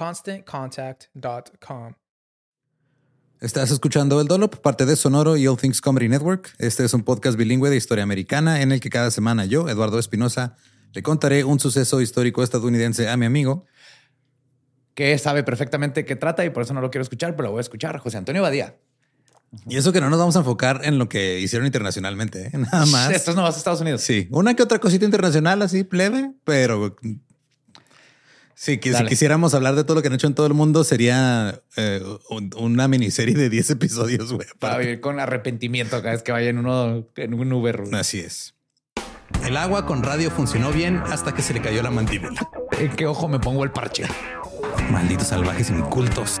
ConstantContact.com. Estás escuchando El Dolop, parte de Sonoro y All Things Comedy Network. Este es un podcast bilingüe de historia americana en el que cada semana yo, Eduardo Espinosa, le contaré un suceso histórico estadounidense a mi amigo. Que sabe perfectamente qué trata y por eso no lo quiero escuchar, pero lo voy a escuchar. José Antonio Badía. Y eso que no nos vamos a enfocar en lo que hicieron internacionalmente, ¿eh? nada más. Estos no vas a Estados Unidos. Sí, una que otra cosita internacional así plebe, pero sí, que si quisiéramos hablar de todo lo que han hecho en todo el mundo sería eh, una miniserie de 10 episodios, güey. Para vivir con arrepentimiento cada vez que vaya en uno en un Uber. Así es. El agua con radio funcionó bien hasta que se le cayó la mandíbula. ¿En qué ojo me pongo el parche? Malditos salvajes incultos.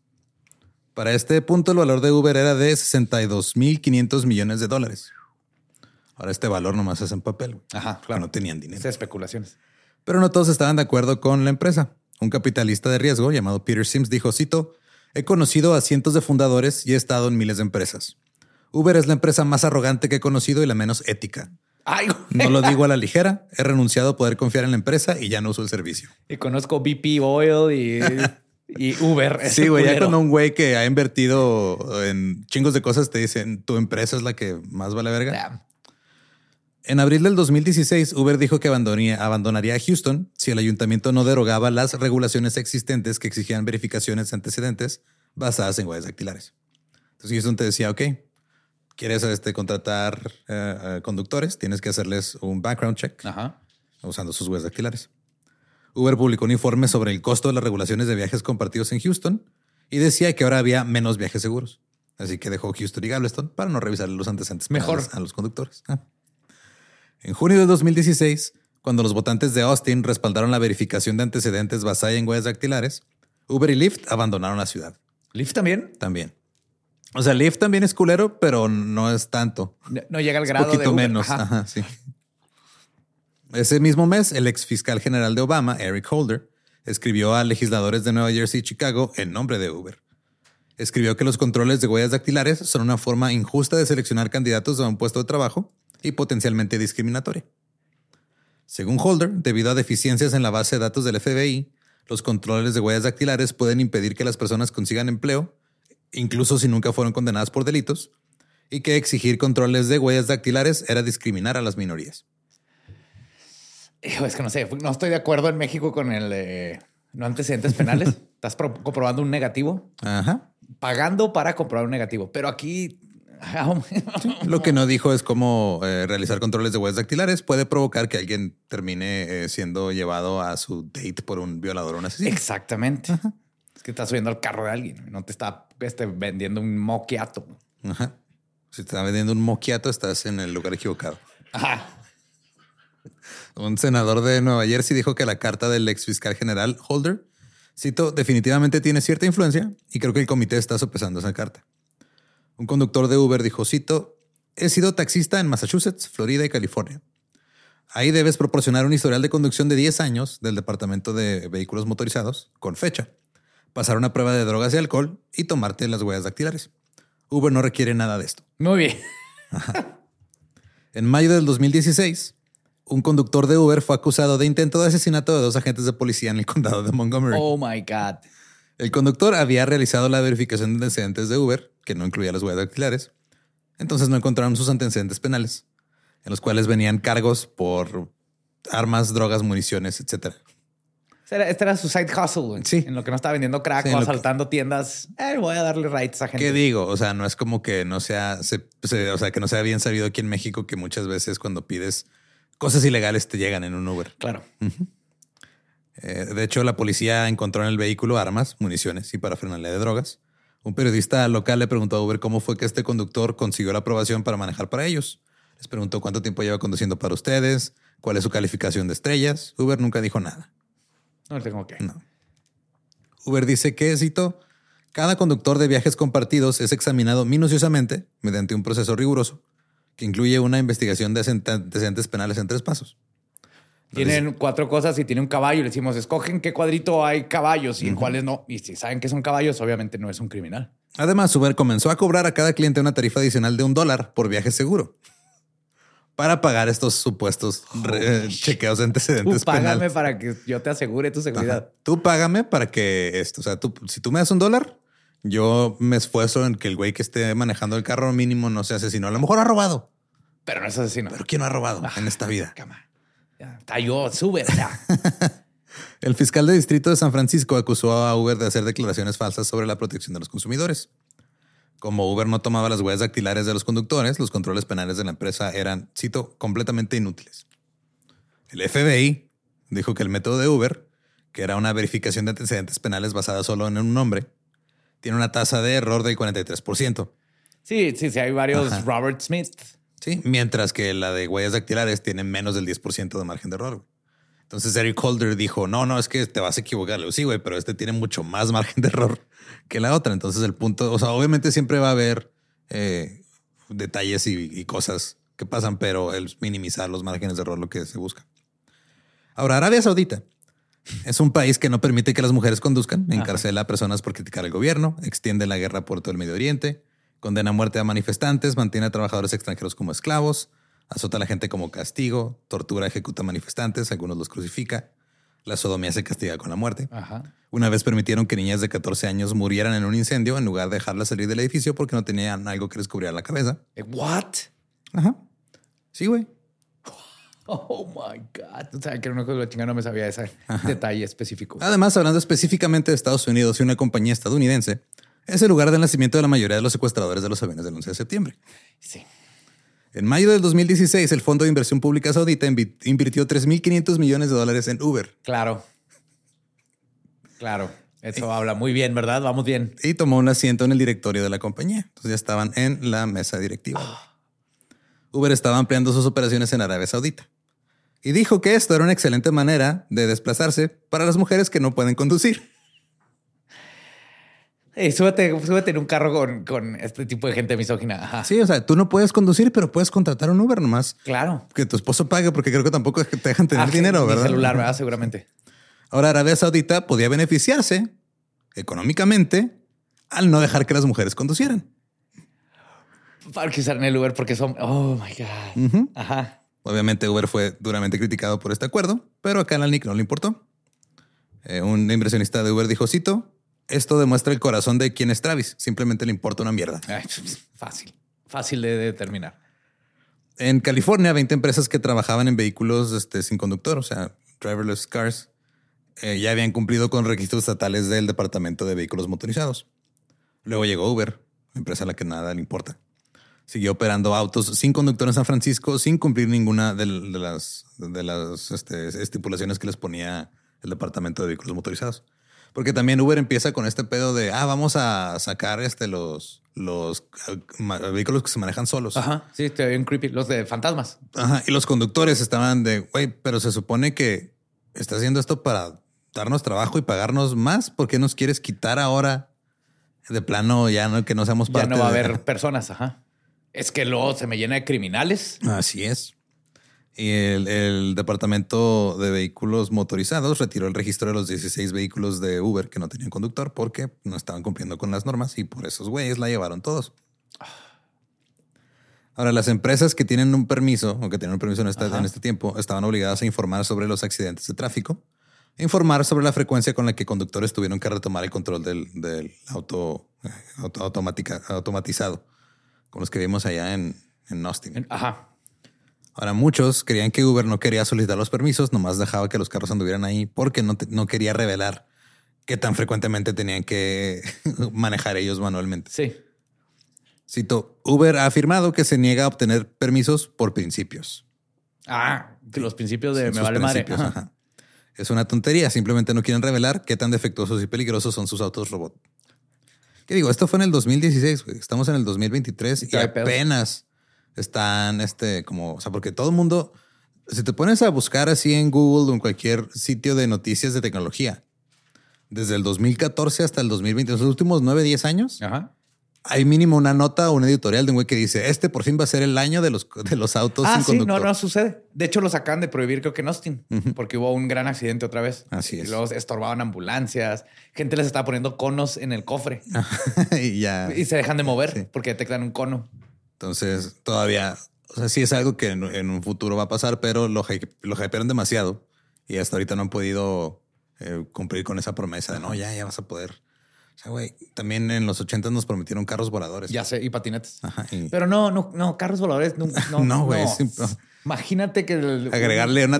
Para este punto, el valor de Uber era de 62.500 millones de dólares. Ahora este valor nomás es en papel. Ajá, claro. No tenían dinero. Es especulaciones. Pero no todos estaban de acuerdo con la empresa. Un capitalista de riesgo llamado Peter Sims dijo, cito, he conocido a cientos de fundadores y he estado en miles de empresas. Uber es la empresa más arrogante que he conocido y la menos ética. Ay, no lo digo a la ligera. He renunciado a poder confiar en la empresa y ya no uso el servicio. Y conozco BP Oil y y Uber. Sí, güey, ya cuando un güey que ha invertido en chingos de cosas te dicen tu empresa es la que más vale verga. En abril del 2016, Uber dijo que abandonaría, abandonaría Houston si el ayuntamiento no derogaba las regulaciones existentes que exigían verificaciones antecedentes basadas en huellas dactilares. Entonces Houston te decía, ok, quieres este, contratar eh, eh, conductores, tienes que hacerles un background check usando sus huellas dactilares. Uber publicó un informe sobre el costo de las regulaciones de viajes compartidos en Houston y decía que ahora había menos viajes seguros. Así que dejó Houston y Galveston para no revisar los antecedentes mejor a los conductores. Ah. En junio de 2016, cuando los votantes de Austin respaldaron la verificación de antecedentes basada en huellas dactilares, Uber y Lyft abandonaron la ciudad. ¿Lyft también? También. O sea, Lyft también es culero, pero no es tanto. No, llega al grado un poquito menos. Ajá, sí. Ese mismo mes, el ex fiscal general de Obama, Eric Holder, escribió a legisladores de Nueva Jersey y Chicago en nombre de Uber. Escribió que los controles de huellas dactilares son una forma injusta de seleccionar candidatos a un puesto de trabajo y potencialmente discriminatoria. Según Holder, debido a deficiencias en la base de datos del FBI, los controles de huellas dactilares pueden impedir que las personas consigan empleo, incluso si nunca fueron condenadas por delitos, y que exigir controles de huellas dactilares era discriminar a las minorías. Es que no sé, no estoy de acuerdo en México con el eh, no antecedentes penales. Estás comprobando un negativo. Ajá. Pagando para comprobar un negativo. Pero aquí lo que no dijo es cómo eh, realizar controles de huellas dactilares puede provocar que alguien termine eh, siendo llevado a su date por un violador o un asesino. Exactamente. Es que estás subiendo al carro de alguien, no te está este, vendiendo un moquiato. Ajá. Si te está vendiendo un moquiato, estás en el lugar equivocado. Ajá. Un senador de Nueva Jersey dijo que la carta del ex fiscal general Holder, cito, definitivamente tiene cierta influencia y creo que el comité está sopesando esa carta. Un conductor de Uber dijo, cito, he sido taxista en Massachusetts, Florida y California. Ahí debes proporcionar un historial de conducción de 10 años del Departamento de Vehículos Motorizados con fecha, pasar una prueba de drogas y alcohol y tomarte las huellas dactilares. Uber no requiere nada de esto. Muy bien. En mayo del 2016, un conductor de Uber fue acusado de intento de asesinato de dos agentes de policía en el condado de Montgomery. Oh my God. El conductor había realizado la verificación de antecedentes de Uber, que no incluía las huellas dactilares. Entonces no encontraron sus antecedentes penales, en los cuales venían cargos por armas, drogas, municiones, etcétera. Este era su side hustle, Sí. En lo que no estaba vendiendo crack o asaltando tiendas. Eh, voy a darle rights a gente. ¿Qué digo? O sea, no es como que no sea, o sea, que no sea bien sabido aquí en México que muchas veces cuando pides cosas ilegales te llegan en un Uber. Claro. Eh, de hecho, la policía encontró en el vehículo armas, municiones y parafernalia de drogas. Un periodista local le preguntó a Uber cómo fue que este conductor consiguió la aprobación para manejar para ellos. Les preguntó cuánto tiempo lleva conduciendo para ustedes, cuál es su calificación de estrellas. Uber nunca dijo nada. No tengo que. No. Uber dice que, cito, cada conductor de viajes compartidos es examinado minuciosamente mediante un proceso riguroso que incluye una investigación de antecedentes penales en tres pasos. Tienen cuatro cosas y tiene un caballo. Le decimos, escogen qué cuadrito hay caballos y en cuáles no. Y si saben que son caballos, obviamente no es un criminal. Además, Uber comenzó a cobrar a cada cliente una tarifa adicional de un dólar por viaje seguro para pagar estos supuestos chequeos de antecedentes tú págame para que yo te asegure tu seguridad. Tú págame para que esto, o sea, tú, si tú me das un dólar, yo me esfuerzo en que el güey que esté manejando el carro mínimo no sea asesino. A lo mejor ha robado. Pero no es asesino. Pero ¿quién no ha robado en esta vida? Cama. está yo, sube. el fiscal de distrito de San Francisco acusó a Uber de hacer declaraciones falsas sobre la protección de los consumidores. Como Uber no tomaba las huellas dactilares de los conductores, los controles penales de la empresa eran, cito, completamente inútiles. El FBI dijo que el método de Uber, que era una verificación de antecedentes penales basada solo en un nombre, tiene una tasa de error del 43%. Sí, sí, sí, hay varios Robert Smith. Sí, mientras que la de huellas dactilares tiene menos del 10% de margen de error. Entonces Eric Holder dijo, no, no, es que te vas a equivocar. Le sí, güey, pero este tiene mucho más margen de error que la otra. Entonces el punto, o sea, obviamente siempre va a haber eh, detalles y, cosas que pasan, pero el minimizar los márgenes de error lo que se busca. Ahora, Arabia Saudita es un país que no permite que las mujeres conduzcan, encarcela a personas por criticar al gobierno, extiende la guerra por todo el Medio Oriente, condena a muerte a manifestantes, mantiene a trabajadores extranjeros como esclavos, azota a la gente como castigo, tortura, ejecuta manifestantes, algunos los crucifica, la sodomía se castiga con la muerte. Una vez permitieron que niñas de 14 años murieran en un incendio en lugar de dejarlas salir del edificio porque no tenían algo que les cubriera la cabeza. Eh, ¿What? Ajá. Sí, güey. Oh my God. O sea, que una cosa la chingada no me sabía ese detalle específico. Además, hablando específicamente de Estados Unidos y una compañía estadounidense, es el lugar del nacimiento de la mayoría de los secuestradores de los aviones del 11 de septiembre. Sí. En mayo del 2016, el Fondo de Inversión Pública Saudita invirtió 3.500 millones de dólares en Uber. Claro. Claro. Eso habla muy bien, ¿verdad? Vamos bien. Y tomó un asiento en el directorio de la compañía. Entonces ya estaban en la mesa directiva. Ah. Uber estaba ampliando sus operaciones en Arabia Saudita. Y dijo que esto era una excelente manera de desplazarse para las mujeres que no pueden conducir. Eh, súbete, en un carro con, este tipo de gente misógina. Sí, o sea, tú no puedes conducir, pero puedes contratar un Uber nomás. Claro. Que tu esposo pague, porque creo que tampoco te dejan tener ah, dinero, ¿verdad? celular, ¿verdad? Seguramente. Ahora, Arabia Saudita podía beneficiarse económicamente al no dejar que las mujeres conducieran. Para que usaran el Uber porque son. Oh my God. Ajá. Obviamente, Uber fue duramente criticado por este acuerdo, pero acá en la NIC no le importó. Eh, un inversionista de Uber dijo, cito, esto demuestra el corazón de quien es Travis. Simplemente le importa una mierda. fácil, fácil de determinar. En California, 20 empresas que trabajaban en vehículos este, sin conductor, o sea, driverless cars, eh, ya habían cumplido con registros estatales del Departamento de Vehículos Motorizados. Luego llegó Uber, empresa a la que nada le importa. Siguió operando autos sin conductor en San Francisco sin cumplir ninguna de, las, de las este, estipulaciones que les ponía el Departamento de Vehículos Motorizados. Porque también Uber empieza con este pedo de, ah, vamos a sacar este, los, los vehículos que se manejan solos. Ajá, sí, está bien creepy. Los de fantasmas. Ajá, y los conductores estaban de, güey, pero se supone que está haciendo esto para darnos trabajo y pagarnos más. ¿Por qué nos quieres quitar ahora de plano ya no que no seamos parte? Ya no va a haber personas, ajá. Es que luego se me llena de criminales. Así es. Y el, Departamento de Vehículos Motorizados retiró el registro de los 16 vehículos de Uber que no tenían conductor porque no estaban cumpliendo con las normas y por esos güeyes la llevaron todos. Ahora, las empresas que tienen un permiso o que tienen un permiso en este, en este tiempo estaban obligadas a informar sobre los accidentes de tráfico, informar sobre la frecuencia con la que conductores tuvieron que retomar el control del, auto, eh, automática, automatizado, como los que vimos allá en, en Austin. Ajá. Ahora, muchos creían que Uber no quería solicitar los permisos, nomás dejaba que los carros anduvieran ahí porque no, no quería revelar qué tan frecuentemente tenían que manejar ellos manualmente. Sí. Cito, Uber ha afirmado que se niega a obtener permisos por principios. Ah, que los principios de me vale madre. Es una tontería, simplemente no quieren revelar qué tan defectuosos y peligrosos son sus autos robot. ¿Qué digo? Esto fue en el 2016, estamos en el 2023 y apenas están, este, como, o sea, porque todo el mundo, si te pones a buscar así en Google o en cualquier sitio de noticias de tecnología, desde el 2014 hasta el 2020, los últimos 9, 10 años, hay mínimo una nota o un editorial de un güey que dice, este por fin va a ser el año de los, de los autos ah, sí, No, no sucede. De hecho, los acaban de prohibir creo que en Austin, porque hubo un gran accidente otra vez. Así es. Y luego estorbaban ambulancias. Gente les estaba poniendo conos en el cofre. y ya. Y se dejan de mover porque detectan un cono. Entonces, todavía, o sea, sí es algo que en, un futuro va a pasar, pero lo, lo hypearon demasiado y hasta ahorita no han podido eh, cumplir con esa promesa de no, ya, ya vas a poder. Sea, güey, también en los 80 nos prometieron carros voladores. Ya sé, y patinetes. Pero no, no, no, carros voladores no. No, güey. Imagínate que agregarle una,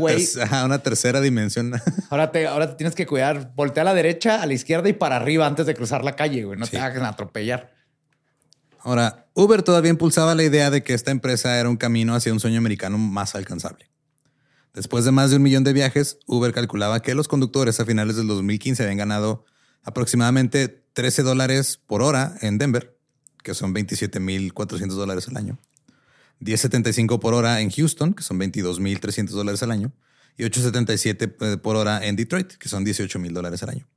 una, tercera dimensión. ahora te, ahora te tienes que cuidar. Voltea a la derecha, a la izquierda y para arriba antes de cruzar la calle, güey. No te hagan atropellar. Ahora, Uber todavía impulsaba la idea de que esta empresa era un camino hacia un sueño americano más alcanzable. Después de más de un millón de viajes, Uber calculaba que los conductores a finales del 2015 habían ganado aproximadamente 13 dólares por hora en Denver, que son 27.400 dólares al año, 10.75 por hora en Houston, que son 22.300 dólares al año, y 8.77 eh, por hora en Detroit, que son 18.000 dólares al año.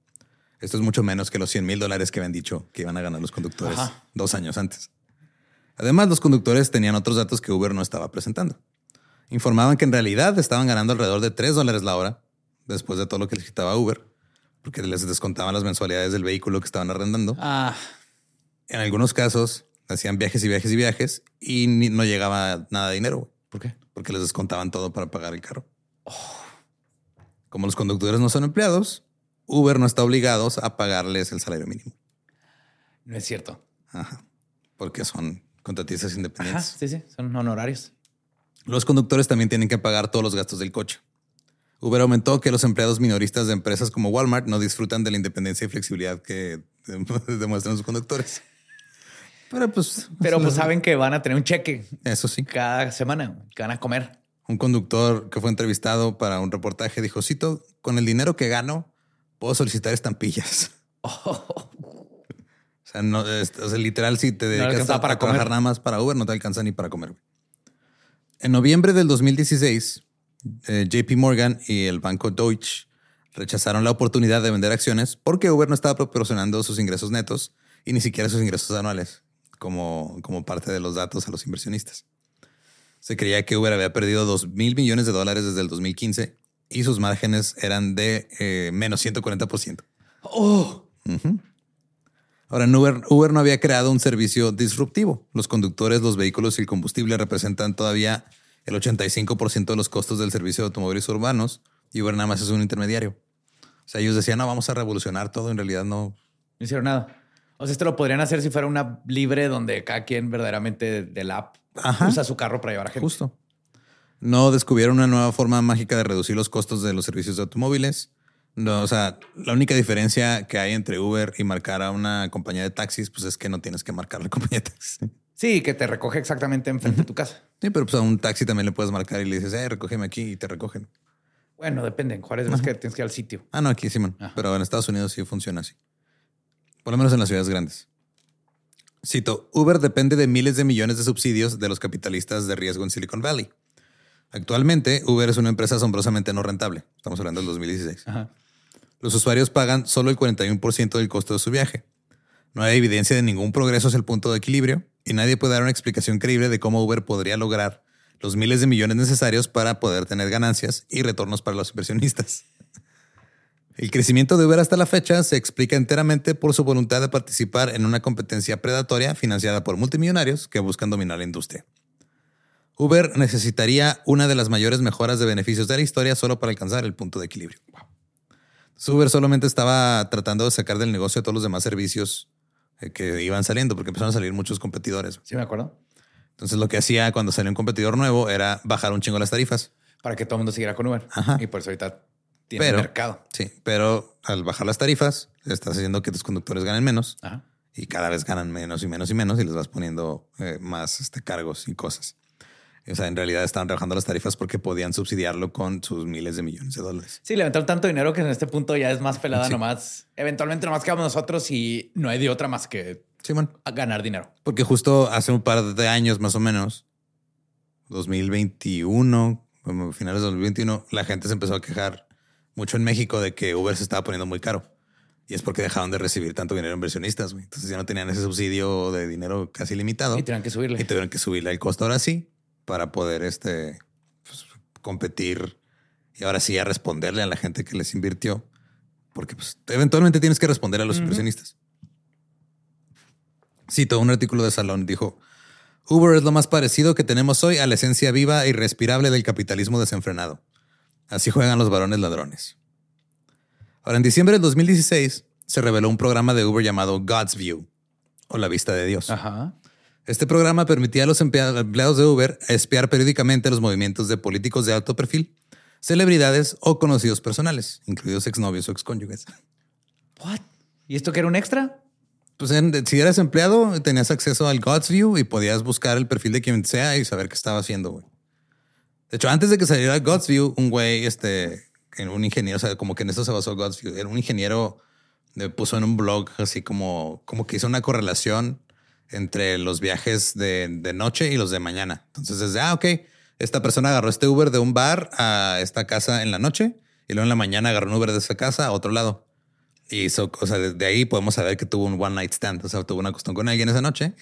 Esto es mucho menos que los 100 mil dólares que habían dicho que iban a ganar los conductores dos años antes. Además, los conductores tenían otros datos que Uber no estaba presentando. Informaban que en realidad estaban ganando alrededor de 3 dólares la hora después de todo lo que les quitaba Uber, porque les descontaban las mensualidades del vehículo que estaban arrendando. Ah. En algunos casos hacían viajes y viajes y viajes y no llegaba nada de dinero. ¿Por qué? Porque les descontaban todo para pagar el carro. Como los conductores no son empleados, Uber no está obligado a pagarles el salario mínimo. No es cierto. Ajá. Porque son contratistas independientes. sí, sí, son honorarios. Los conductores también tienen que pagar todos los gastos del coche. Uber aumentó que los empleados minoristas de empresas como Walmart no disfrutan de la independencia y flexibilidad que demuestran sus conductores. Pero pues, pero pues saben que van a tener un cheque. Eso sí. Cada semana que van a comer. Un conductor que fue entrevistado para un reportaje dijo, cito, con el dinero que gano, puedo solicitar estampillas. O sea, no, literal, si te dedicas a, para trabajar nada más para Uber, no te alcanza ni para comer. En noviembre del 2016, eh, JP Morgan y el banco Deutsche rechazaron la oportunidad de vender acciones porque Uber no estaba proporcionando sus ingresos netos y ni siquiera sus ingresos anuales como, como parte de los datos a los inversionistas. Se creía que Uber había perdido 2 mil millones de dólares desde el 2015 y sus márgenes eran de eh, menos 140%. ¡Oh! Ahora, Uber, Uber no había creado un servicio disruptivo. Los conductores, los vehículos y el combustible representan todavía el 85% de los costos del servicio de automóviles urbanos y Uber nada más es un intermediario. O sea, ellos decían, no, vamos a revolucionar todo. En realidad no. No hicieron nada. O sea, esto lo podrían hacer si fuera una libre donde cada quien verdaderamente del app usa su carro para llevar a gente. Justo. No descubrieron una nueva forma mágica de reducir los costos de los servicios de automóviles. No, o sea, la única diferencia que hay entre Uber y marcar a una compañía de taxis, pues es que no tienes que marcar la compañía de taxis. Sí, que te recoge exactamente enfrente de tu casa. Sí, pero pues a un taxi también le puedes marcar y le dices, eh, recógeme aquí y te recogen. Bueno, depende. En Juárez ves que tienes que ir al sitio. Ah, no, aquí Simón. Pero en Estados Unidos sí funciona así. Por lo menos en las ciudades grandes. Cito, Uber depende de miles de millones de subsidios de los capitalistas de riesgo en Silicon Valley. Actualmente, Uber es una empresa asombrosamente no rentable. Estamos hablando del 2016. Los usuarios pagan solo el 41% del costo de su viaje. No hay evidencia de ningún progreso hacia el punto de equilibrio y nadie puede dar una explicación creíble de cómo Uber podría lograr los miles de millones necesarios para poder tener ganancias y retornos para los inversionistas. El crecimiento de Uber hasta la fecha se explica enteramente por su voluntad de participar en una competencia predatoria financiada por multimillonarios que buscan dominar la industria. Uber necesitaría una de las mayores mejoras de beneficios de la historia solo para alcanzar el punto de equilibrio. Uber solamente estaba tratando de sacar del negocio a todos los demás servicios que iban saliendo, porque empezaron a salir muchos competidores. Sí, me acuerdo. Entonces lo que hacía cuando salió un competidor nuevo era bajar un chingo las tarifas. Para que todo el mundo siguiera con Uber. Y por eso ahorita tiene mercado. Sí, pero al bajar las tarifas, estás haciendo que tus conductores ganen menos. Y cada vez ganan menos y menos y menos y les vas poniendo eh, más este, cargos y cosas. O sea, en realidad estaban rebajando las tarifas porque podían subsidiarlo con sus miles de millones de dólares. Sí, levantaron tanto dinero que en este punto ya es más pelada nomás. Eventualmente nomás quedamos nosotros y no hay de otra más que ganar dinero. Porque justo hace un par de años más o menos, 2021, finales de 2021, la gente se empezó a quejar mucho en México de que Uber se estaba poniendo muy caro. Y es porque dejaron de recibir tanto dinero inversionistas. Entonces ya no tenían ese subsidio de dinero casi limitado. Y tuvieron que subirle. Y tuvieron que subirle el costo ahora sí para poder este, pues, competir y ahora sí a responderle a la gente que les invirtió, porque pues, eventualmente tienes que responder a los inversionistas. Cito un artículo de Salón, dijo, Uber es lo más parecido que tenemos hoy a la esencia viva y respirable del capitalismo desenfrenado. Así juegan los varones ladrones. Ahora, en diciembre del 2016 se reveló un programa de Uber llamado God's View, o la vista de Dios. Ajá. Este programa permitía a los empleados de Uber espiar periódicamente los movimientos de políticos de alto perfil, celebridades o conocidos personales, incluidos exnovios o excónyuges. What? ¿Y esto que era un extra? Pues si eras empleado, tenías acceso al God's View y podías buscar el perfil de quien sea y saber qué estaba haciendo, De hecho, antes de que saliera God's View, un güey, este, un ingeniero, o sea, como que en esto se basó God's View, era un ingeniero, le puso en un blog así como, como que hizo una correlación entre los viajes de, noche y los de mañana. Entonces, desde, ah, ok, esta persona agarró este Uber de un bar a esta casa en la noche y luego en la mañana agarró un Uber de esa casa a otro lado. Y eso, o sea, desde ahí podemos saber que tuvo un one night stand, o sea, tuvo una cuestión con alguien esa noche.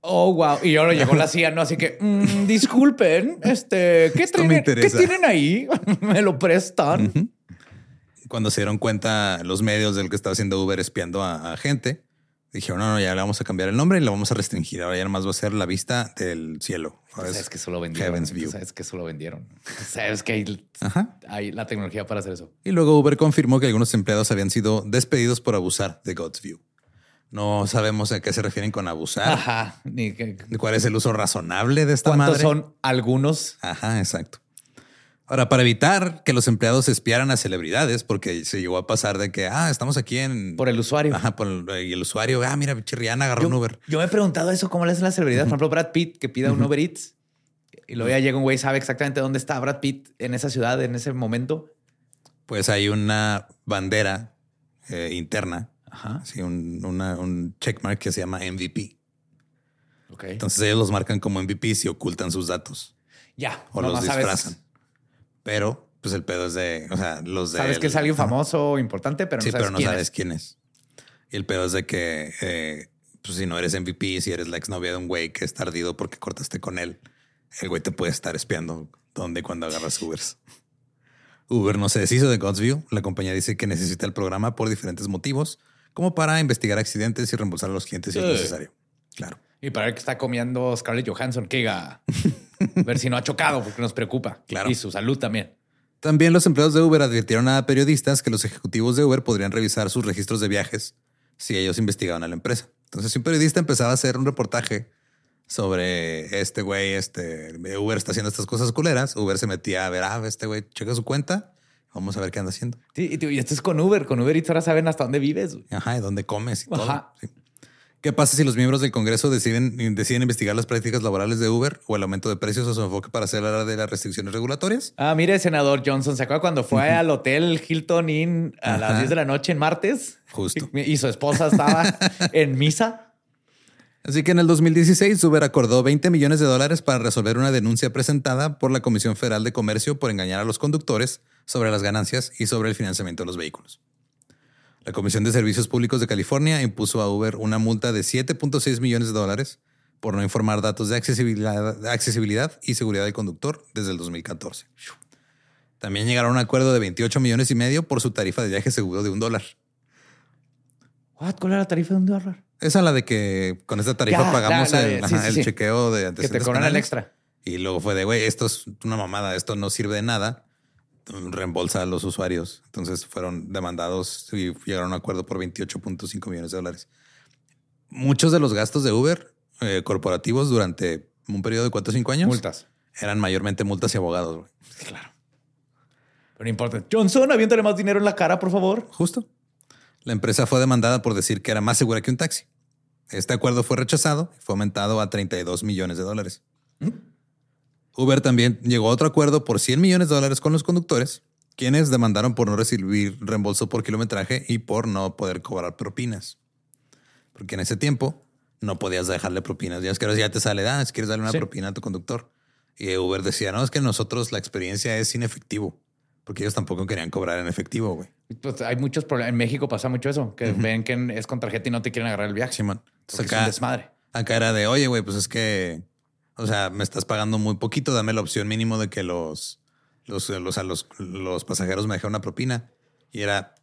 Oh, wow. Y ahora llegó la CIA, ¿no? Así que, mm, disculpen, este, ¿qué, tienen, ¿qué tienen ahí? ¿Me lo prestan? Cuando se dieron cuenta los medios del que estaba haciendo Uber espiando a gente, Dijeron, no, no, ya le vamos a cambiar el nombre y lo vamos a restringir. Ahora ya nomás va a ser la vista del cielo. Sabes que solo vendieron. Sabes que solo vendieron. Sabes que hay, hay, la tecnología para hacer eso. Y luego Uber confirmó que algunos empleados habían sido despedidos por abusar de God's View. No sabemos a qué se refieren con abusar. Ajá. Ni cuál es el uso razonable de esta ¿Cuántos madre. son algunos? Ajá, exacto. Ahora, para evitar que los empleados espiaran a celebridades, porque se llegó a pasar de que, ah, estamos aquí en... Por el usuario. Ajá, por el, usuario, ah, mira, Chirriana agarró un Uber. Yo me he preguntado eso, ¿cómo le hacen las celebridades? Por ejemplo, Brad Pitt, que pida un Uber Eats. Y luego ya llega un güey, sabe exactamente dónde está Brad Pitt en esa ciudad, en ese momento. Pues hay una bandera eh, interna, Ajá. Sí, un, una, un checkmark que se llama MVP. Okay. Entonces ellos los marcan como MVP y ocultan sus datos. Ya. O los disfrazan. Pero, pues el pedo es de, o sea, los de. Sabes que es alguien famoso, importante, pero no sí, sabes pero no sabes quién es. Y el pedo es de que, eh, pues si no eres MVP, si eres la exnovia de un güey que es tardido porque cortaste con él, el güey te puede estar espiando dónde y cuando agarras Ubers. Uber no se deshizo de Godsview. La compañía dice que necesita el programa por diferentes motivos, como para investigar accidentes y reembolsar a los clientes si es necesario. Claro. Y para ver que está comiendo Scarlett Johansson, que ver si no ha chocado, porque nos preocupa. Claro. Y su salud también. También los empleados de Uber advirtieron a periodistas que los ejecutivos de Uber podrían revisar sus registros de viajes si ellos investigaban a la empresa. Entonces, si un periodista empezaba a hacer un reportaje sobre este güey, este Uber está haciendo estas cosas culeras, Uber se metía a ver, ah, este güey checa su cuenta, vamos a ver qué anda haciendo. Sí, y, esto es con Uber, con Uber y ahora saben hasta dónde vives. Ajá, y dónde comes y todo. ¿Qué pasa si los miembros del Congreso deciden, deciden investigar las prácticas laborales de Uber o el aumento de precios o su enfoque para hacer de las restricciones regulatorias? Ah, mire, senador Johnson, ¿se acuerda cuando fue al hotel Hilton Inn a las 10 de la noche en martes? Justo. Y, su esposa estaba en misa. Así que en el 2016 Uber acordó 20 millones de dólares para resolver una denuncia presentada por la Comisión Federal de Comercio por engañar a los conductores sobre las ganancias y sobre el financiamiento de los vehículos. La Comisión de Servicios Públicos de California impuso a Uber una multa de 7.6 millones de dólares por no informar datos de accesibilidad, accesibilidad, y seguridad del conductor desde el 2014. También llegaron a un acuerdo de 28 millones y medio por su tarifa de viaje seguro de un dólar. ¿Cuál era la tarifa de un dólar? Esa es la de que con esta tarifa pagamos el, chequeo de Que te cobran el extra. Y luego fue de, güey, esto es una mamada, esto no sirve de nada reembolsa a los usuarios. Entonces fueron demandados y llegaron a un acuerdo por 28.5 millones de dólares. Muchos de los gastos de Uber eh, corporativos durante un periodo de 4 o 5 años. Multas. Eran mayormente multas y abogados. Claro. Pero no importa. Johnson, aviéntale más dinero en la cara, por favor. Justo. La empresa fue demandada por decir que era más segura que un taxi. Este acuerdo fue rechazado y fue aumentado a 32 millones de dólares. ¿Mm? Uber también llegó a otro acuerdo por 100 millones de dólares con los conductores, quienes demandaron por no recibir reembolso por kilometraje y por no poder cobrar propinas. Porque en ese tiempo no podías dejarle propinas. Ya es que ahora ya te sale, ah, si quieres darle una propina a tu conductor. Y Uber decía, no, es que nosotros la experiencia es sin efectivo. Porque ellos tampoco querían cobrar en efectivo, güey. Pues hay muchos problemas. En México pasa mucho eso, que ven que es con tarjeta y no te quieren agarrar el viaje. Simón. acá, es un desmadre. Acá era de, oye, güey, pues es que o sea, me estás pagando muy poquito, dame la opción mínimo de que los, los, los, los, los pasajeros me dejen una propina. Y era,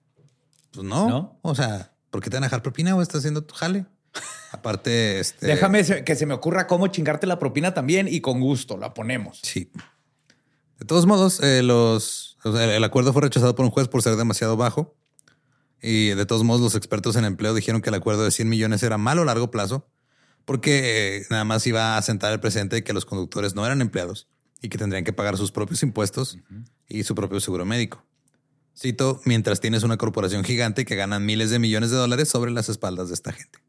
pues no. O sea, ¿por qué te van a dejar propina o estás haciendo tu jale? Aparte, este. Déjame que se me ocurra cómo chingarte la propina también y con gusto la ponemos. Sí. De todos modos, eh, los, el acuerdo fue rechazado por un juez por ser demasiado bajo. Y de todos modos, los expertos en empleo dijeron que el acuerdo de 100 millones era malo a largo plazo porque nada más iba a sentar el presente de que los conductores no eran empleados y que tendrían que pagar sus propios impuestos y su propio seguro médico. Cito, mientras tienes una corporación gigante que gana miles de millones de dólares sobre las espaldas de esta gente.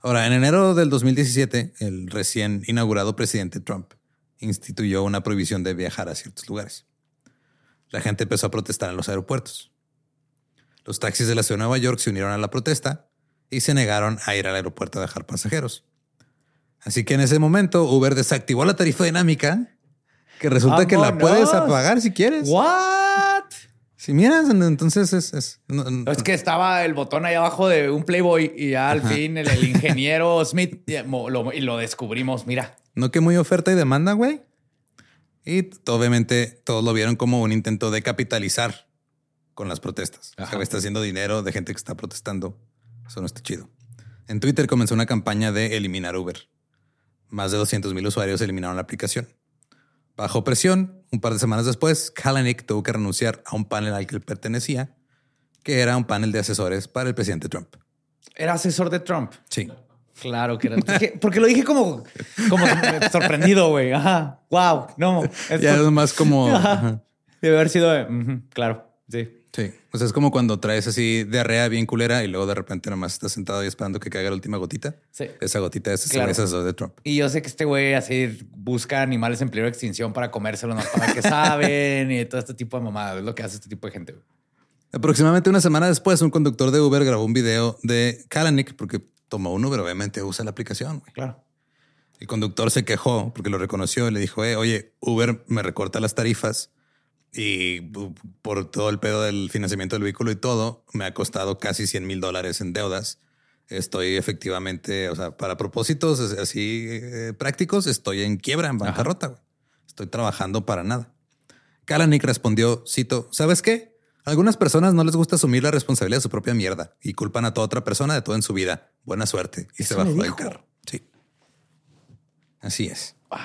Ahora, en enero del 2017, el recién inaugurado presidente Trump instituyó una prohibición de viajar a ciertos lugares. La gente empezó a protestar en los aeropuertos. Los taxis de la ciudad de Nueva York se unieron a la protesta y se negaron a ir al aeropuerto a dejar pasajeros. Así que en ese momento Uber desactivó la tarifa dinámica, que resulta que la puedes apagar si quieres. What? Si miras, entonces es... Es, es que estaba el botón ahí abajo de un Playboy y ya al fin el, ingeniero Smith lo, y lo descubrimos, mira. No que muy oferta y demanda, güey. Y obviamente todos lo vieron como un intento de capitalizar con las protestas. O sea, está haciendo dinero de gente que está protestando eso no está chido. En Twitter comenzó una campaña de eliminar Uber. Más de 200 mil usuarios eliminaron la aplicación. Bajo presión, un par de semanas después, Kalanick tuvo que renunciar a un panel al que él pertenecía, que era un panel de asesores para el presidente Trump. ¿Era asesor de Trump? Sí. Claro que era. Porque, lo dije como, como sorprendido, güey. Ajá. Wow. No. Ya es más como. Debe haber sido. claro. Sí. Sí. O sea, es como cuando traes así diarrea bien culera y luego de repente nomás estás sentado y esperando que caiga la última gotita. Sí. Esa gotita es claro. esa de Trump. Y yo sé que este güey así busca animales en peligro de extinción para comérselos, ¿no? para que saben y todo este tipo de mamadas. Es lo que hace este tipo de gente. Aproximadamente una semana después, un conductor de Uber grabó un video de Kalanick porque tomó un Uber, obviamente usa la aplicación. Claro. El conductor se quejó porque lo reconoció y le dijo, eh, oye, Uber me recorta las tarifas y por todo el pedo del financiamiento del vehículo y todo, me ha costado casi 100 mil dólares en deudas. Estoy efectivamente, o sea, para propósitos así eh, prácticos, estoy en quiebra, en bancarrota. Estoy trabajando para nada. Kalanick respondió, cito, ¿sabes qué? Algunas personas no les gusta asumir la responsabilidad de su propia mierda y culpan a toda otra persona de todo en su vida. Buena suerte. Y se bajó del carro. Sí. Así es. Wow.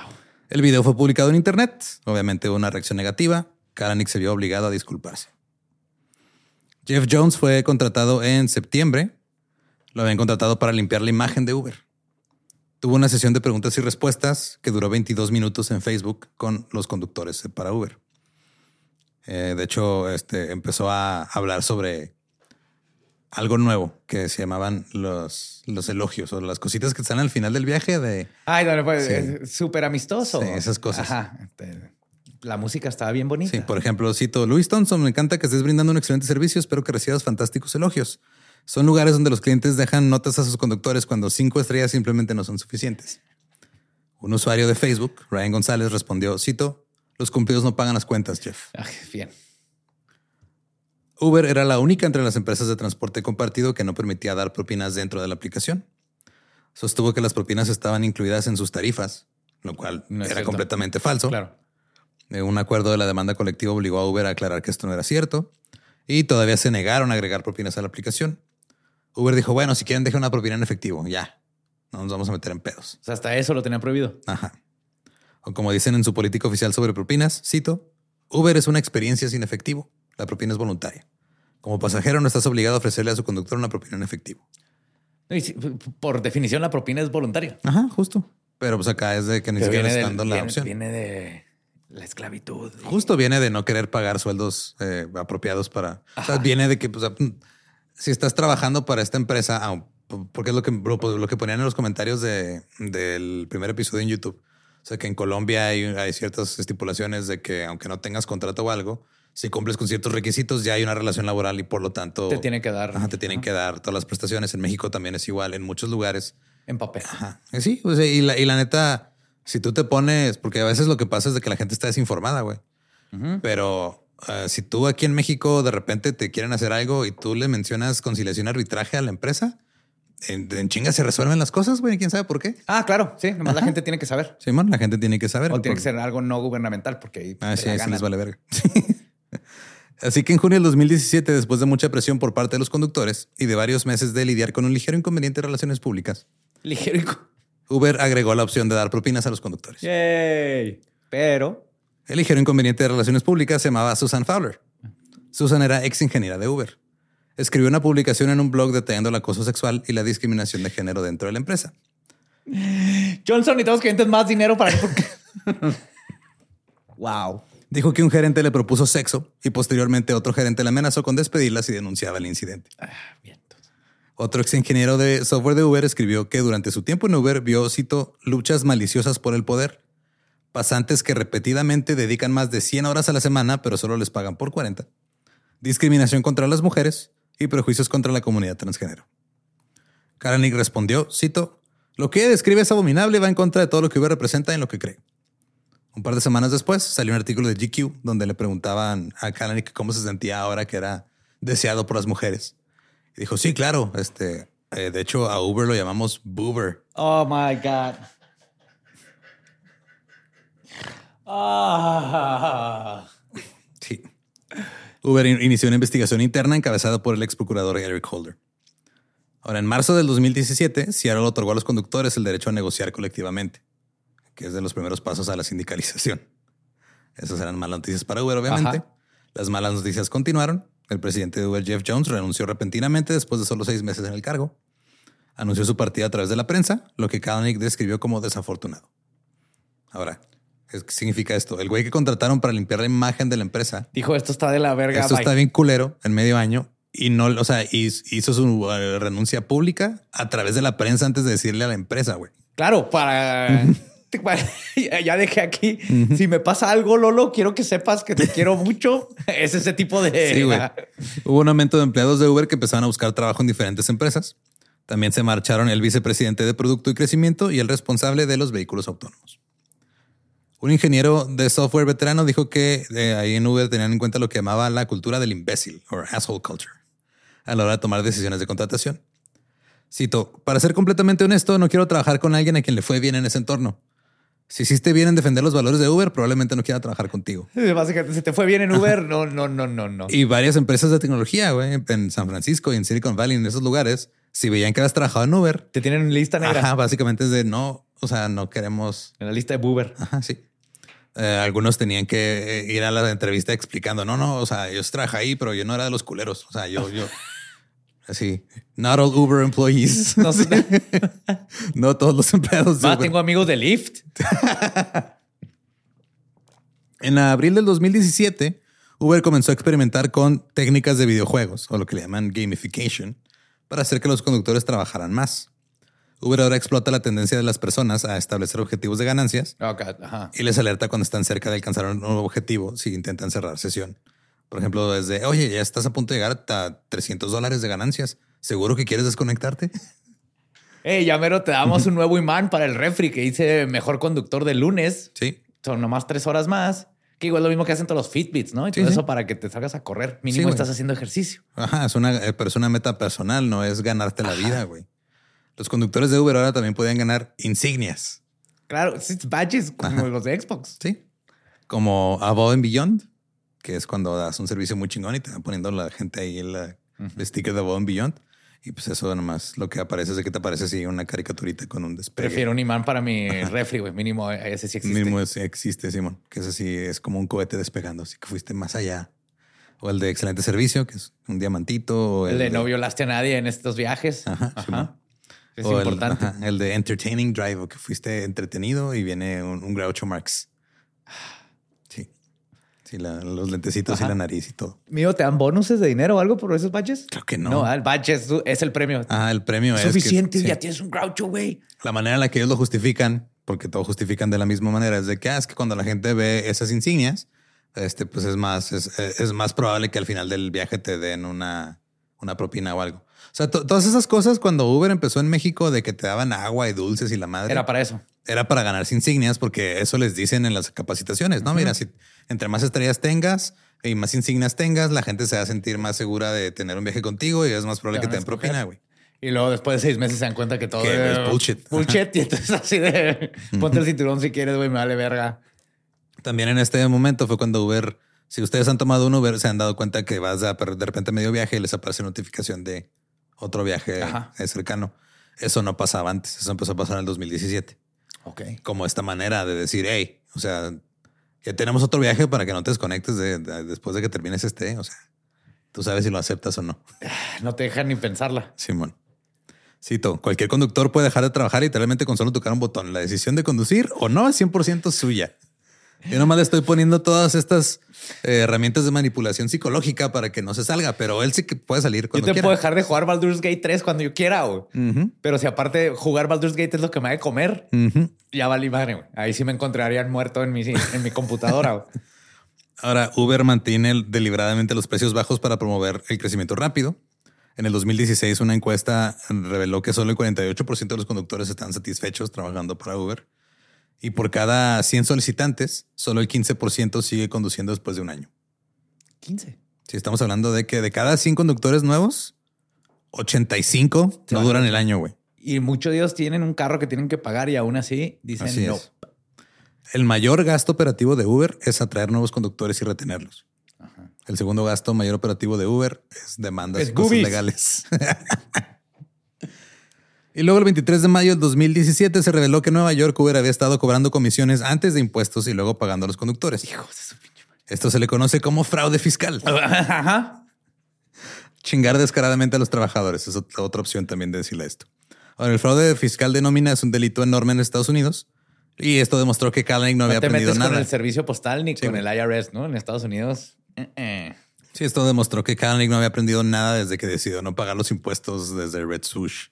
El video fue publicado en internet. Obviamente una reacción negativa Kalanick se vio obligado a disculparse. Jeff Jones fue contratado en septiembre. Lo habían contratado para limpiar la imagen de Uber. Tuvo una sesión de preguntas y respuestas que duró 22 minutos en Facebook con los conductores para Uber. Eh, de hecho, este, empezó a hablar sobre algo nuevo que se llamaban los, los elogios o las cositas que están al final del viaje de... Ay, no, pues, súper amistoso. Sí, esas cosas. Ajá. La música estaba bien bonita. Sí, por ejemplo, cito, Luis Thompson, me encanta que estés brindando un excelente servicio, espero que recibas fantásticos elogios. Son lugares donde los clientes dejan notas a sus conductores cuando cinco estrellas simplemente no son suficientes. Un usuario de Facebook, Ryan González, respondió, cito, los cumplidos no pagan las cuentas, Jeff. Ay, bien. Uber era la única entre las empresas de transporte compartido que no permitía dar propinas dentro de la aplicación. Sostuvo que las propinas estaban incluidas en sus tarifas, lo cual No era cierto. completamente falso. Claro. Eh, Un acuerdo de la demanda colectiva obligó a Uber a aclarar que esto no era cierto y todavía se negaron a agregar propinas a la aplicación. Uber dijo, bueno, si quieren dejen una propina en efectivo, ya. No nos vamos a meter en pedos. O sea, hasta eso lo tenían prohibido. Ajá. O como dicen en su política oficial sobre propinas, cito, Uber es una experiencia sin efectivo. La propina es voluntaria. Como pasajero no estás obligado a ofrecerle a su conductor una propina en efectivo. Por definición, la propina es voluntaria. Ajá, justo. Pero pues acá es de que ni Pero siquiera viene, está del- dando la opción. viene de la esclavitud. Justo viene de no querer pagar sueldos eh, apropiados para. O sea, Ajá. viene de que, pues, si estás trabajando para esta empresa, ah, porque es lo que, lo, lo que ponían en los comentarios de, del primer episodio en YouTube. O sea, que en Colombia hay, hay ciertas estipulaciones de que, aunque no tengas contrato o algo, si cumples con ciertos requisitos, ya hay una relación laboral y por lo tanto Te tiene que dar Ajá, te tienen que dar todas las prestaciones. En México también es igual. En muchos lugares en papel. Ajá. Sí, sea, y, la, y la neta, si tú te pones, porque a veces lo que pasa es de que la gente está desinformada, güey. Pero eh, si tú aquí en México de repente te quieren hacer algo y tú le mencionas conciliación y arbitraje a la empresa, en, en chinga se resuelven las cosas, güey. ¿Quién sabe por qué? Ah, claro. Sí, nomás la gente tiene que saber. Simón, la gente tiene que saber. O tiene que ser algo no gubernamental porque ahí Ah, sí, sí les vale verga. Así que en junio del 2017, después de mucha presión por parte de los conductores y de varios meses de lidiar con un ligero inconveniente de relaciones públicas, Ligero y... Uber agregó la opción de dar propinas a los conductores. Yay. Pero El ligero inconveniente de relaciones públicas se llamaba Susan Fowler. Susan era ex ingeniera de Uber. Escribió una publicación en un blog detallando el acoso sexual y la discriminación de género dentro de la empresa. Johnson y todos clientes más dinero para wow. Dijo que un gerente le propuso sexo y posteriormente otro gerente le amenazó con despedirla si denunciaba el incidente. Bien. Otro ex ingeniero de software de Uber escribió que durante su tiempo en Uber vio, cito, luchas maliciosas por el poder. Pasantes que repetidamente dedican más de 100 horas a la semana, pero solo les pagan por 40. Discriminación contra las mujeres y prejuicios contra la comunidad transgénero. Karanik respondió, cito, lo que describe es abominable y va en contra de todo lo que Uber representa en lo que cree. Un par de semanas después salió un artículo de GQ donde le preguntaban a Kalanik cómo se sentía ahora que era deseado por las mujeres. Y dijo, sí, claro. Este, eh, de hecho, a Uber lo llamamos Boober. Oh my God. Ah. Sí. Uber in- inició una investigación interna encabezada por el ex procurador Eric Holder. Ahora, en marzo del 2017, Seattle otorgó a los conductores el derecho a negociar colectivamente, que es de los primeros pasos a la sindicalización. Esas eran malas noticias para Uber, obviamente. Ajá. Las malas noticias continuaron. El presidente de Uber, Jeff Jones, renunció repentinamente después de solo seis meses en el cargo. Anunció su partida a través de la prensa, lo que Kalanick describió como desafortunado. Ahora, ¿qué significa esto? El güey que contrataron para limpiar la imagen de la empresa Dijo, esto está de la verga. esto bye". está bien culero en medio año y no, o sea, hiz- hizo su eh, renuncia pública a través de la prensa antes de decirle a la empresa, güey. Claro, para... ya- dejé aquí. Si me pasa algo, Lolo, quiero que sepas que te quiero mucho. Es ese tipo de... Sí, güey. Hubo un aumento de empleados de Uber que empezaron a buscar trabajo en diferentes empresas. También se marcharon el vicepresidente de producto y crecimiento y el responsable de los vehículos autónomos. Un ingeniero de software veterano dijo que eh, ahí en Uber tenían en cuenta lo que llamaba la cultura del imbécil o asshole culture a la hora de tomar decisiones de contratación. Cito, para ser completamente honesto, no quiero trabajar con alguien a quien le fue bien en ese entorno. Si hiciste bien en defender los valores de Uber, probablemente no quiera trabajar contigo. Básicamente, si te fue bien en Uber, no, no, no, no, no. Y varias empresas de tecnología, güey, en San Francisco y en Silicon Valley, en esos lugares, si veían que habías trabajado en Uber, Te tienen en lista negra. ajá, básicamente es de no, o sea, no queremos. En la lista de Uber. Ajá, sí. Eh, algunos tenían que eh, ir a la entrevista explicando, no, no, o sea, yo trabajé ahí, pero yo no era de los culeros. O sea, yo, yo, así, not all Uber employees. No, no todos los empleados de Ah, Uber. tengo amigos de Lyft. En abril del 2017, Uber comenzó a experimentar con técnicas de videojuegos, o lo que le llaman gamification, para hacer que los conductores trabajaran más. Uber ahora explota la tendencia de las personas a establecer objetivos de ganancias ajá. y les alerta cuando están cerca de alcanzar un nuevo objetivo si intentan cerrar sesión. Por ejemplo, desde, oye, ya estás a punto de llegar a 300 dólares de ganancias. ¿Seguro que quieres desconectarte? Hey, ya mero te damos un nuevo imán para el refri que dice mejor conductor de lunes. Sí. Son nomás tres horas más. Que igual lo mismo que hacen todos los Fitbits, ¿no? Y todo sí. eso para que te salgas a correr. Mínimo estás haciendo ejercicio. Ajá, es una, eh, pero es una meta personal, no es ganarte la vida, güey. Los conductores de Uber ahora también podían ganar insignias. Claro, badges como los de Xbox. Sí. Como Above and Beyond, que es cuando das un servicio muy chingón y te van poniendo la gente ahí el, el sticker de Above and Beyond. Y pues eso nomás lo que aparece es de que te aparece así una caricaturita con un despegue. Prefiero un imán para mi refri, güey. Mínimo ese sí existe. Mínimo es- existe, Simón, que es así, es como un cohete despegando, así que fuiste más allá. O el de excelente servicio, que es un diamantito. O el de no violaste a nadie en estos viajes. Ajá. Es o el- importante. ajá, El, de entertaining drive, o que fuiste entretenido y viene un, un Groucho Marx. Sí. La- los lentecitos y la nariz y todo. Mío, ¿te dan bonuses de dinero o algo por esos badges? Creo que no. No, el badge es, es el premio. Ah, el premio es. que- Suficiente, sí. ya tienes un Groucho, güey. La manera en la que ellos lo justifican, porque todo justifican de la misma manera, es de que, ah, es que cuando la gente ve esas insignias, este, pues es más, es, es más probable que al final del viaje te den una, una propina o algo. O sea, to- todas esas cosas cuando Uber empezó en México de que te daban agua y dulces y la madre. Era para eso. Era para ganarse insignias porque eso les dicen en las capacitaciones, ¿no? Mira, si entre más estrellas tengas y más insignias tengas, la gente se va a sentir más segura de tener un viaje contigo y es más probable que te den propina, güey. Y luego después de seis meses se dan cuenta que todo Que es bullshit. Bullshit. Y entonces así de ponte el cinturón si quieres, güey, me vale verga. También en este momento fue cuando Uber, si ustedes han tomado un Uber, se han dado cuenta que vas a de repente medio viaje y les aparece notificación de otro viaje Ajá. cercano. Eso no pasaba antes, eso empezó a pasar en el 2017. Como esta manera de decir, hey, o sea, ya tenemos otro viaje para que no te desconectes de- de- después de que termines este. O sea, tú sabes si lo aceptas o no. No te dejan ni pensarla. Simón. Cito, cualquier conductor puede dejar de trabajar literalmente con solo tocar un botón. La decisión de conducir o no es 100% suya. Yo nomás le estoy poniendo todas estas eh, herramientas de manipulación psicológica para que no se salga, pero él sí que puede salir Yo cuando te quiera. puedo dejar de jugar Baldur's Gate 3 cuando yo quiera, güey. Pero si aparte jugar Baldur's Gate es lo que me va a comer, ya vale madre, güey. Ahí sí me encontrarían muerto en mi, en mi computadora, güey. Ahora, Uber mantiene deliberadamente los precios bajos para promover el crecimiento rápido. En el 2016, una encuesta reveló que solo el 48% de los conductores están satisfechos trabajando para Uber. Y por cada 100 solicitantes, solo el 15% sigue conduciendo después de un año. 15. Si estamos hablando de que de cada 100 conductores nuevos, 85 Se no duran el año, güey. Y muchos de ellos tienen un carro que tienen que pagar y aún así dicen Así no. es. El mayor gasto operativo de Uber es atraer nuevos conductores y retenerlos. El segundo gasto mayor operativo de Uber es demandas Es cosas legales. y luego el 23 de mayo del 2017 se reveló que Nueva York Uber había estado cobrando comisiones antes de impuestos y luego pagando a los conductores. Hijos de su pinche madre. Esto se le conoce como fraude fiscal. Ajá. Chingar descaradamente a los trabajadores es otra opción también de decirle esto. Ahora, el fraude fiscal de nómina es un delito enorme en Estados Unidos y esto demostró que Kalanick no, No había te aprendido metes con el servicio postal ni con el IRS, ¿no? En Estados Unidos. eh, eh. Sí, esto demostró que Kalanick no había aprendido nada desde que decidió no pagar los impuestos desde Red Swoosh.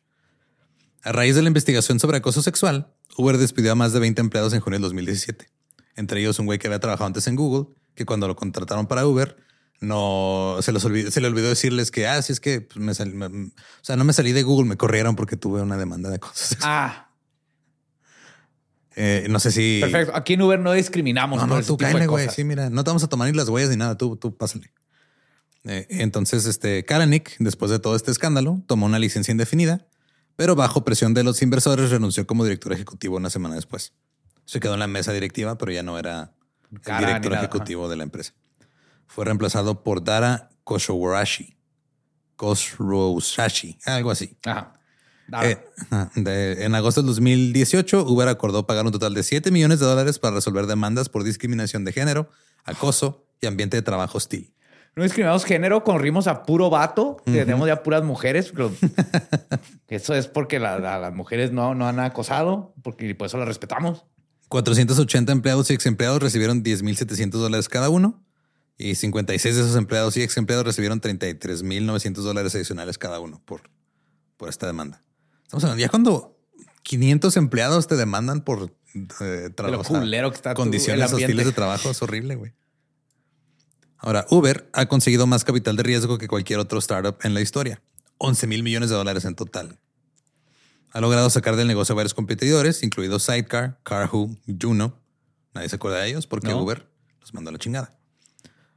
A raíz de la investigación sobre acoso sexual, Uber despidió a más de 20 empleados en junio del 2017. Entre ellos un güey que había trabajado antes en Google, que cuando lo contrataron para Uber, no se, los olvidó, se le olvidó decirles que, ah, sí, es que pues, me salí, me- o sea, no me salí de Google, me corrieron porque tuve una demanda de acoso sexual. Ah, Eh, no sé si. perfecto. Aquí en Uber no discriminamos. No, no, tú cállate, güey. Sí, mira, no te vamos a tomar ni las huellas ni nada. Tú, tú pásale. Eh, entonces, este Kalanick, después de todo este escándalo, tomó una licencia indefinida, pero bajo presión de los inversores renunció como director ejecutivo una semana después. Se quedó en la mesa directiva, pero ya no era el Cara director ejecutivo de la empresa. Fue reemplazado por Dara Koshowarashi. Koshrosashi, algo así. Ajá. Eh, en agosto del 2018, Uber acordó pagar un total de 7 millones de dólares para resolver demandas por discriminación de género, acoso y ambiente de trabajo hostil. No discriminamos género, corrimos a puro vato, tenemos ya puras mujeres. eso es porque las mujeres no, no han acosado, porque por eso las respetamos. 480 empleados y ex empleados recibieron 10.700 dólares cada uno y 56 de esos empleados y ex empleados recibieron 33.900 dólares adicionales cada uno por, por esta demanda. Estamos hablando ya cuando 500 empleados te demandan por eh, trabajo. que está condiciones hostiles de trabajo es horrible, güey. Ahora, Uber ha conseguido más capital de riesgo que cualquier otro startup en la historia. 11 mil millones de dólares en total. Ha logrado sacar del negocio a varios competidores, incluidos Sidecar, Carhu, Juno. Nadie se acuerda de ellos porque Uber los mandó a la chingada.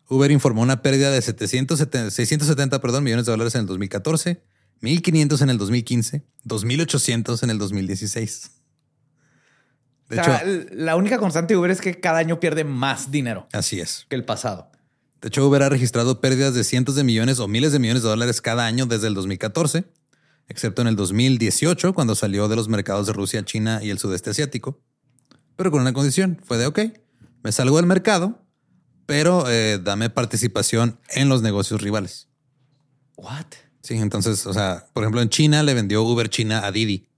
Uber informó una pérdida de 770, 670 perdón, millones de dólares en el 2014, 1.500 en el 2015, 2.800 en el 2016. De hecho, la única constante de Uber es que cada año pierde más dinero. Así es. Que el pasado. De hecho, Uber ha registrado pérdidas de cientos de millones o miles de millones de dólares cada año desde el 2014, excepto en el 2018, cuando salió de los mercados de Rusia, China y el sudeste asiático. Pero con una condición, fue de, ok, me salgo del mercado, pero eh, dame participación en los negocios rivales. What? Sí, entonces, o sea, por ejemplo, en China le vendió Uber China a Didi.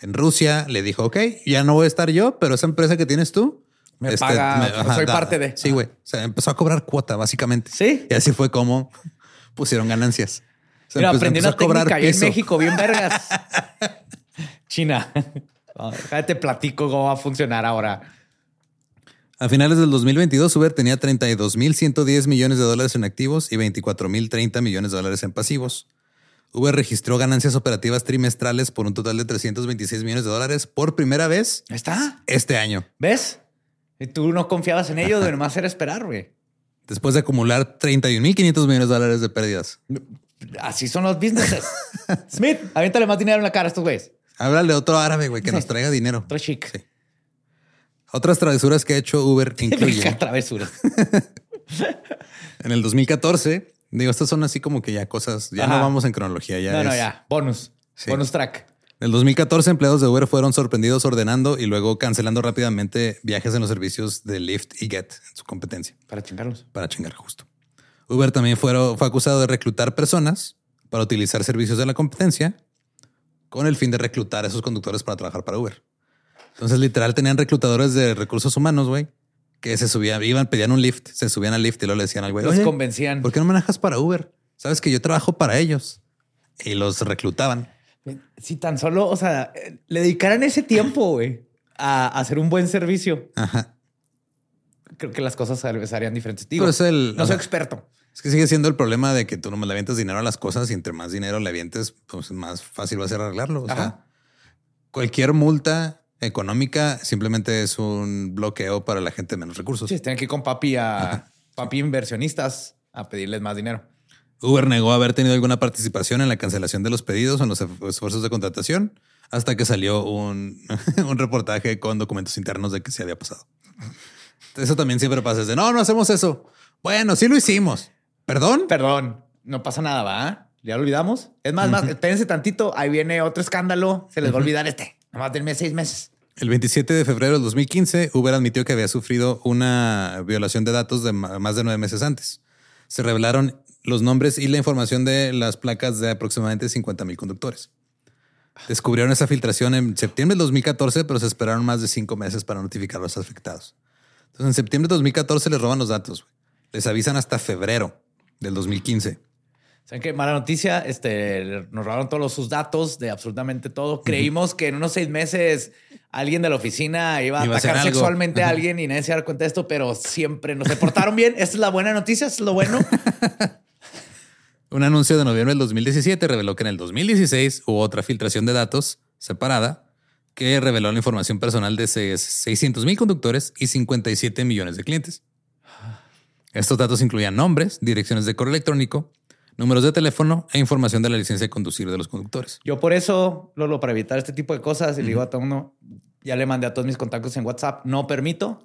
En Rusia le dijo, ok, ya no voy a estar yo, pero esa empresa que tienes tú me este, paga, soy parte de. Sí, güey. O sea, empezó a cobrar cuota, básicamente. Sí. Y así fue como pusieron ganancias. O sea, a cobrar en México, bien vergas. China. Déjate platico cómo va a funcionar ahora. A finales del 2022, Uber tenía 32.110 millones de dólares en activos y 24.030 millones de dólares en pasivos. Uber registró ganancias operativas trimestrales por un total de 326 millones de dólares por primera vez. ¿Está? Este año. ¿Ves? Y tú no confiabas en ellos, de nomás era esperar, güey. Después de acumular 31.500 millones de dólares de pérdidas. Así son los businesses. Smith, aviéntale más dinero en la cara a estos güeyes. Háblale otro árabe, güey, que nos traiga dinero. Otro chic. Sí. Otras travesuras que ha hecho Uber incluyen... travesuras. en el 2014, digo, estas son así como que ya cosas, ya no vamos en cronología, ya No, no, ya. Bonus. Bonus track. En el 2014, empleados de Uber fueron sorprendidos ordenando y luego cancelando rápidamente viajes en los servicios de Lyft y Get en su competencia. Para chingarlos. Para chingar, justo. Uber también fue, fue acusado de reclutar personas para utilizar servicios de la competencia con el fin de reclutar a esos conductores para trabajar para Uber. Entonces, literal, tenían reclutadores de recursos humanos, güey, que se subían, iban, pedían un lift, se subían al lift y luego le decían al güey, los convencían. ¿Por qué no manejas para Uber? Sabes que yo trabajo para ellos y los reclutaban. Si tan solo, o sea, le dedicaran ese tiempo, güey, a, hacer un buen servicio. Creo que las cosas serían diferentes. Digo, no soy experto. Es que sigue siendo el problema de que tú no le avientas dinero a las cosas y entre más dinero le avientes, pues más fácil va a ser arreglarlo. O sea, cualquier multa económica simplemente es un bloqueo para la gente de menos recursos. Sí, tienen que ir con papi a papi inversionistas a pedirles más dinero. Uber negó haber tenido alguna participación en la cancelación de los pedidos o en los esfuerzos de contratación hasta que salió un, reportaje con documentos internos de que se había pasado. Eso también siempre pasa. de no, no hacemos eso. Bueno, sí lo hicimos. Perdón. Perdón. No pasa nada, ¿va? Ya lo olvidamos. Es más, más, espérense tantito. Ahí viene otro escándalo. Se les va a olvidar este. Nomás denme seis meses. El 27 de febrero del 2015, Uber admitió que había sufrido una violación de datos de más de nueve meses antes. Se revelaron los nombres y la información de las placas de aproximadamente 50 mil conductores. Descubrieron esa filtración en septiembre del 2014, pero se esperaron más de cinco meses para notificar a los afectados. Entonces, en septiembre de 2014 les roban los datos. Les avisan hasta febrero del 2015. ¿Saben qué? Mala noticia. Este, nos robaron todos sus datos de absolutamente todo. Creímos que en unos seis meses alguien de la oficina iba a atacar sexualmente a alguien y nadie se dar cuenta de esto, pero siempre nos portaron bien. Esta es la buena noticia, es lo bueno. Un anuncio de noviembre del 2017 reveló que en el 2016 hubo otra filtración de datos separada que reveló la información personal de 600 mil conductores y 57 millones de clientes. Estos datos incluían nombres, direcciones de correo electrónico, números de teléfono e información de la licencia de conducir de los conductores. Yo por eso, Lolo, para evitar este tipo de cosas, y le digo a todo uno, ya le mandé a todos mis contactos en WhatsApp, no permito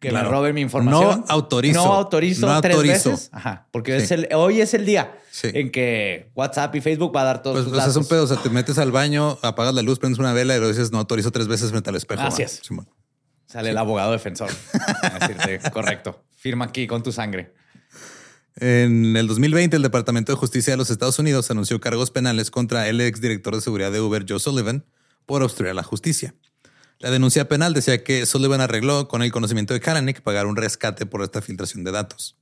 que me roben mi información. No autorizo. No autorizo tres veces. Ajá. Porque es el, hoy es el día en que WhatsApp y Facebook va a dar todos pues, tus pues es un pedo. O sea, te metes al baño, apagas la luz, prendes una vela y lo dices no autorizo tres veces frente al espejo. Así es. Sale el abogado defensor. decirte, correcto. Firma aquí con tu sangre. En el 2020, el Departamento de Justicia de los Estados Unidos anunció cargos penales contra el exdirector de seguridad de Uber, Joe Sullivan, por obstruir la justicia. La denuncia penal decía que Sullivan arregló con el conocimiento de Kalanick pagar un rescate por esta filtración de datos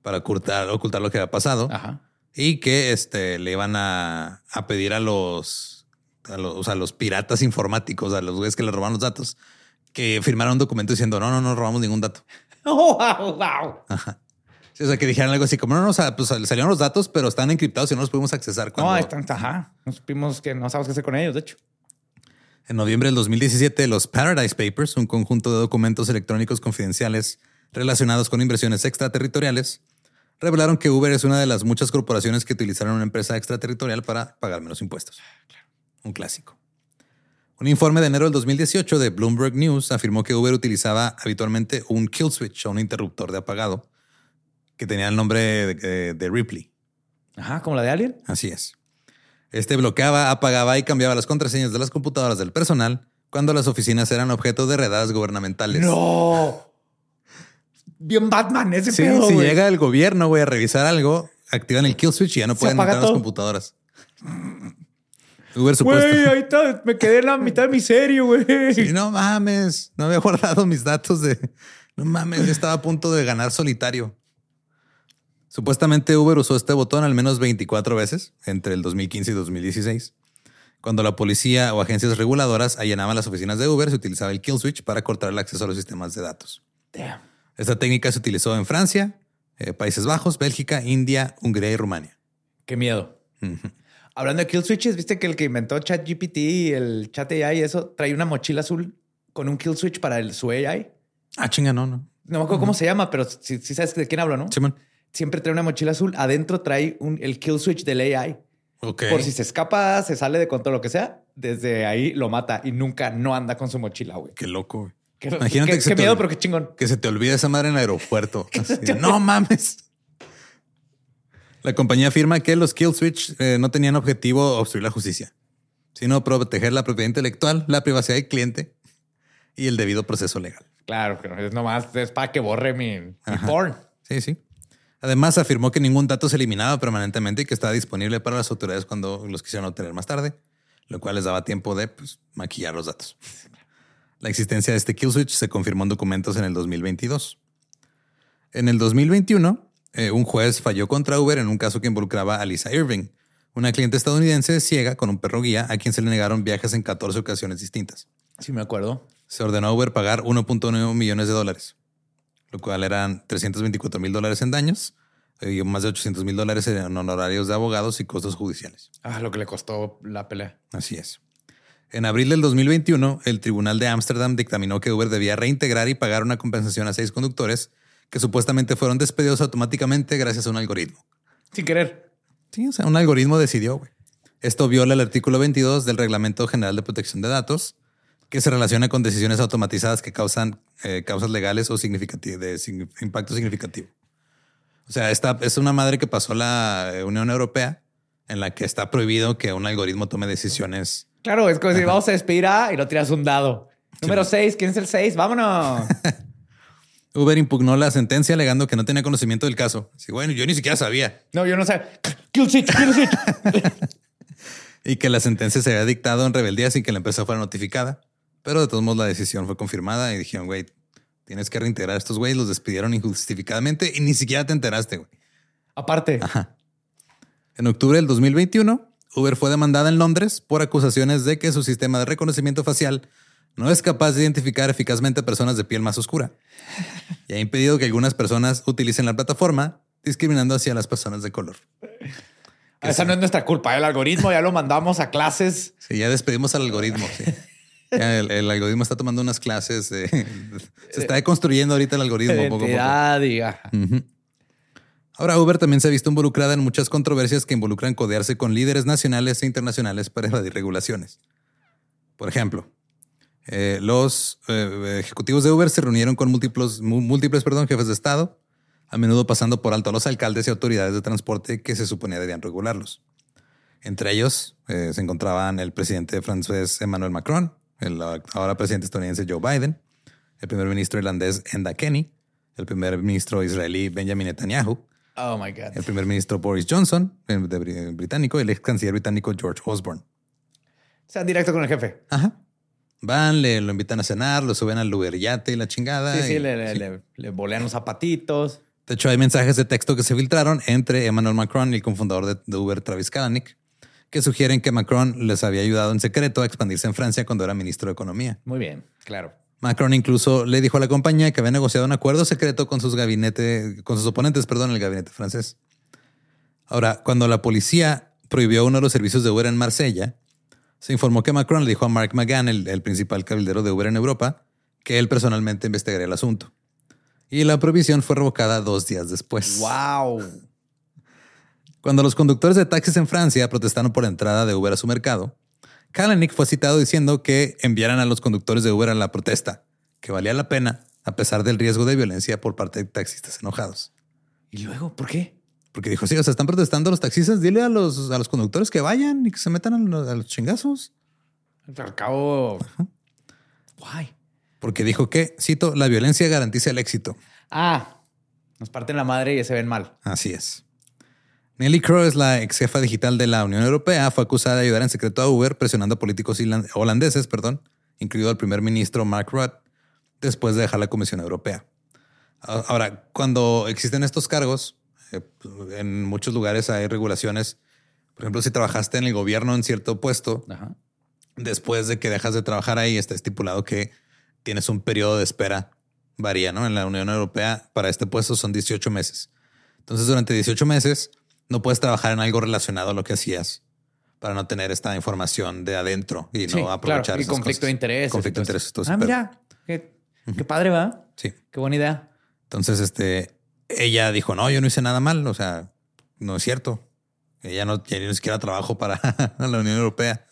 para ocultar, ocultar lo que había pasado y que este, le iban a, pedir a los, a los, los piratas informáticos, a los güeyes que le robaron los datos, que firmaran un documento diciendo no, no, no robamos ningún dato. Oh, wow, wow. o sea, que dijeran algo así como no, no, o sea, pues salieron los datos, pero están encriptados y no los pudimos accesar. Cuando... No, están, ajá. Nos supimos que no sabemos qué hacer con ellos, de hecho. En noviembre del 2017, los Paradise Papers, un conjunto de documentos electrónicos confidenciales relacionados con inversiones extraterritoriales, revelaron que Uber es una de las muchas corporaciones que utilizaron una empresa extraterritorial para pagar menos impuestos. Un clásico. Un informe de enero del 2018 de Bloomberg News afirmó que Uber utilizaba habitualmente un kill switch o un interruptor de apagado que tenía el nombre de, de Ripley. Ajá, como la de Alien. Así es. Este bloqueaba, apagaba y cambiaba las contraseñas de las computadoras del personal cuando las oficinas eran objeto de redadas gubernamentales. No. Bien Batman ese sí, Si llega el gobierno, voy a revisar algo, activan el kill switch y ya no pueden entrar las computadoras. Uber. Güey, ahí está, me quedé en la mitad de mi serio, güey. Sí, no mames, no había guardado mis datos de... No mames, yo estaba a punto de ganar solitario. Supuestamente Uber usó este botón al menos 24 veces entre el 2015 y 2016. Cuando la policía o agencias reguladoras allanaban las oficinas de Uber, se utilizaba el kill switch para cortar el acceso a los sistemas de datos. Esta técnica se utilizó en Francia, eh, Países Bajos, Bélgica, India, Hungría y Rumania. Qué miedo. Hablando de kill switches, viste que el que inventó ChatGPT y el chat AI y eso trae una mochila azul con un kill switch para el, su AI. Ah, chinga, no, no. No me acuerdo cómo se llama, pero si sabes de quién hablo, ¿no? Simón siempre trae una mochila azul. Adentro trae un, el kill switch del AI. Por si se escapa, se sale de control, lo que sea, desde ahí lo mata y nunca no anda con su mochila, güey. Qué loco, güey. Qué, Imagínate qué, miedo, pero qué chingón. Que se te olvide esa madre en el aeropuerto. no mames. La compañía afirma que los kill switch eh, no tenían objetivo obstruir la justicia, sino proteger la propiedad intelectual, la privacidad del cliente y el debido proceso legal. Claro, que no es nomás es para que borre mi, mi porn. Sí, sí. Además, afirmó que ningún dato se eliminaba permanentemente y que estaba disponible para las autoridades cuando los quisieran obtener más tarde, lo cual les daba tiempo de pues, maquillar los datos. La existencia de este kill switch se confirmó en documentos en el 2022. En el 2021, eh, un juez falló contra Uber en un caso que involucraba a Lisa Irving, una cliente estadounidense ciega con un perro guía a quien se le negaron viajes en 14 ocasiones distintas. Sí, me acuerdo. Se ordenó a Uber pagar 1.9 millones de dólares lo cual eran 324 mil dólares en daños y más de 800 mil dólares en honorarios de abogados y costos judiciales. Ah, lo que le costó la pelea. Así es. En abril del 2021, el Tribunal de Ámsterdam dictaminó que Uber debía reintegrar y pagar una compensación a seis conductores que supuestamente fueron despedidos automáticamente gracias a un algoritmo. Sin querer. Sí, o sea, un algoritmo decidió, güey. Esto viola el artículo 22 del Reglamento General de Protección de Datos, que se relaciona con decisiones automatizadas que causan eh, causas legales o de impacto significativo. O sea, esta es una madre que pasó la eh, Unión Europea en la que está prohibido que un algoritmo tome decisiones. Claro, es como si vamos a despedir a y no tiras un dado. Número 6, ¿quién es el 6? Vámonos. Uber impugnó la sentencia alegando que no tenía conocimiento del caso. Sí, bueno, yo ni siquiera sabía. No, yo no sé. Kill switch, kill switch. y que la sentencia se había dictado en rebeldía sin que la empresa fuera notificada. Pero de todos modos la decisión fue confirmada y dijeron, güey, tienes que reintegrar a estos güeyes, los despidieron injustificadamente y ni siquiera te enteraste, güey. Aparte. En octubre del 2021, Uber fue demandada en Londres por acusaciones de que su sistema de reconocimiento facial no es capaz de identificar eficazmente a personas de piel más oscura y ha impedido que algunas personas utilicen la plataforma discriminando hacia las personas de color. Esa no es nuestra culpa. El algoritmo ya lo mandamos a clases. Sí, ya despedimos al algoritmo. Sí. El, algoritmo está tomando unas clases. se está deconstruyendo ahorita el algoritmo poco a poco. Ahora, Uber también se ha visto involucrada en muchas controversias que involucran codearse con líderes nacionales e internacionales para evadir regulaciones. Por ejemplo, Eh, los eh, ejecutivos de Uber se reunieron con múltiples, múltiples perdón, jefes de Estado, a menudo pasando por alto a los alcaldes y autoridades de transporte que se suponía debían regularlos. Entre ellos eh, se encontraban el presidente francés Emmanuel Macron, el ahora presidente estadounidense Joe Biden, el primer ministro irlandés Enda Kenny, el primer ministro israelí Benjamin Netanyahu, oh my God. el primer ministro Boris Johnson, el británico, y el ex canciller británico George Osborne. O sea, directo con el jefe. Ajá. Van, le lo invitan a cenar, lo suben al Uber yate y la chingada. Sí, sí, le, Le, le, bolean los zapatitos. De hecho, hay mensajes de texto que se filtraron entre Emmanuel Macron y el cofundador de, Uber, Travis Kalanick, que sugieren que Macron les había ayudado en secreto a expandirse en Francia cuando era ministro de Economía. Muy bien, claro. Macron incluso le dijo a la compañía que había negociado un acuerdo secreto con sus gabinetes, con sus oponentes, perdón, en el gabinete francés. Ahora, cuando la policía prohibió uno de los servicios de Uber en Marsella, se informó que Macron le dijo a Mark McGann, el, principal cabildero de Uber en Europa, que él personalmente investigaría el asunto. Y la prohibición fue revocada dos días después. ¡Wow! Cuando los conductores de taxis en Francia protestaron por la entrada de Uber a su mercado, Kalanick fue citado diciendo que enviaran a los conductores de Uber a la protesta, que valía la pena a pesar del riesgo de violencia por parte de taxistas enojados. ¿Y luego por qué? Porque dijo, sí, o sea, están protestando los taxistas, dile a los, a los conductores que vayan y que se metan a los, chingazos. Al cabo, guay. Porque dijo que, cito, la violencia garantiza el éxito. Ah, nos parten la madre y se ven mal. Así es. Nelly Crow la ex jefa digital de la Unión Europea. Fue acusada de ayudar en secreto a Uber presionando a políticos holandeses, perdón, incluido al primer ministro Mark Rutte, después de dejar la Comisión Europea. Ahora, cuando existen estos cargos, eh, en muchos lugares hay regulaciones. Por ejemplo, si trabajaste en el gobierno en cierto puesto, después de que dejas de trabajar ahí, está estipulado que tienes un periodo de espera. Varía, ¿no? En la Unión Europea, para este puesto son 18 meses. Entonces, durante 18 meses, no puedes trabajar en algo relacionado a lo que hacías para no tener esta información de adentro y no aprovechar. Claro. Y conflicto de interés. Conflicto de interés. Ah, mira, qué, qué, padre va. Sí. Qué buena idea. Entonces, este, ella dijo, no, yo no hice nada mal, o sea, no es cierto. Ella no, ya ni siquiera trabajo para la Unión Europea.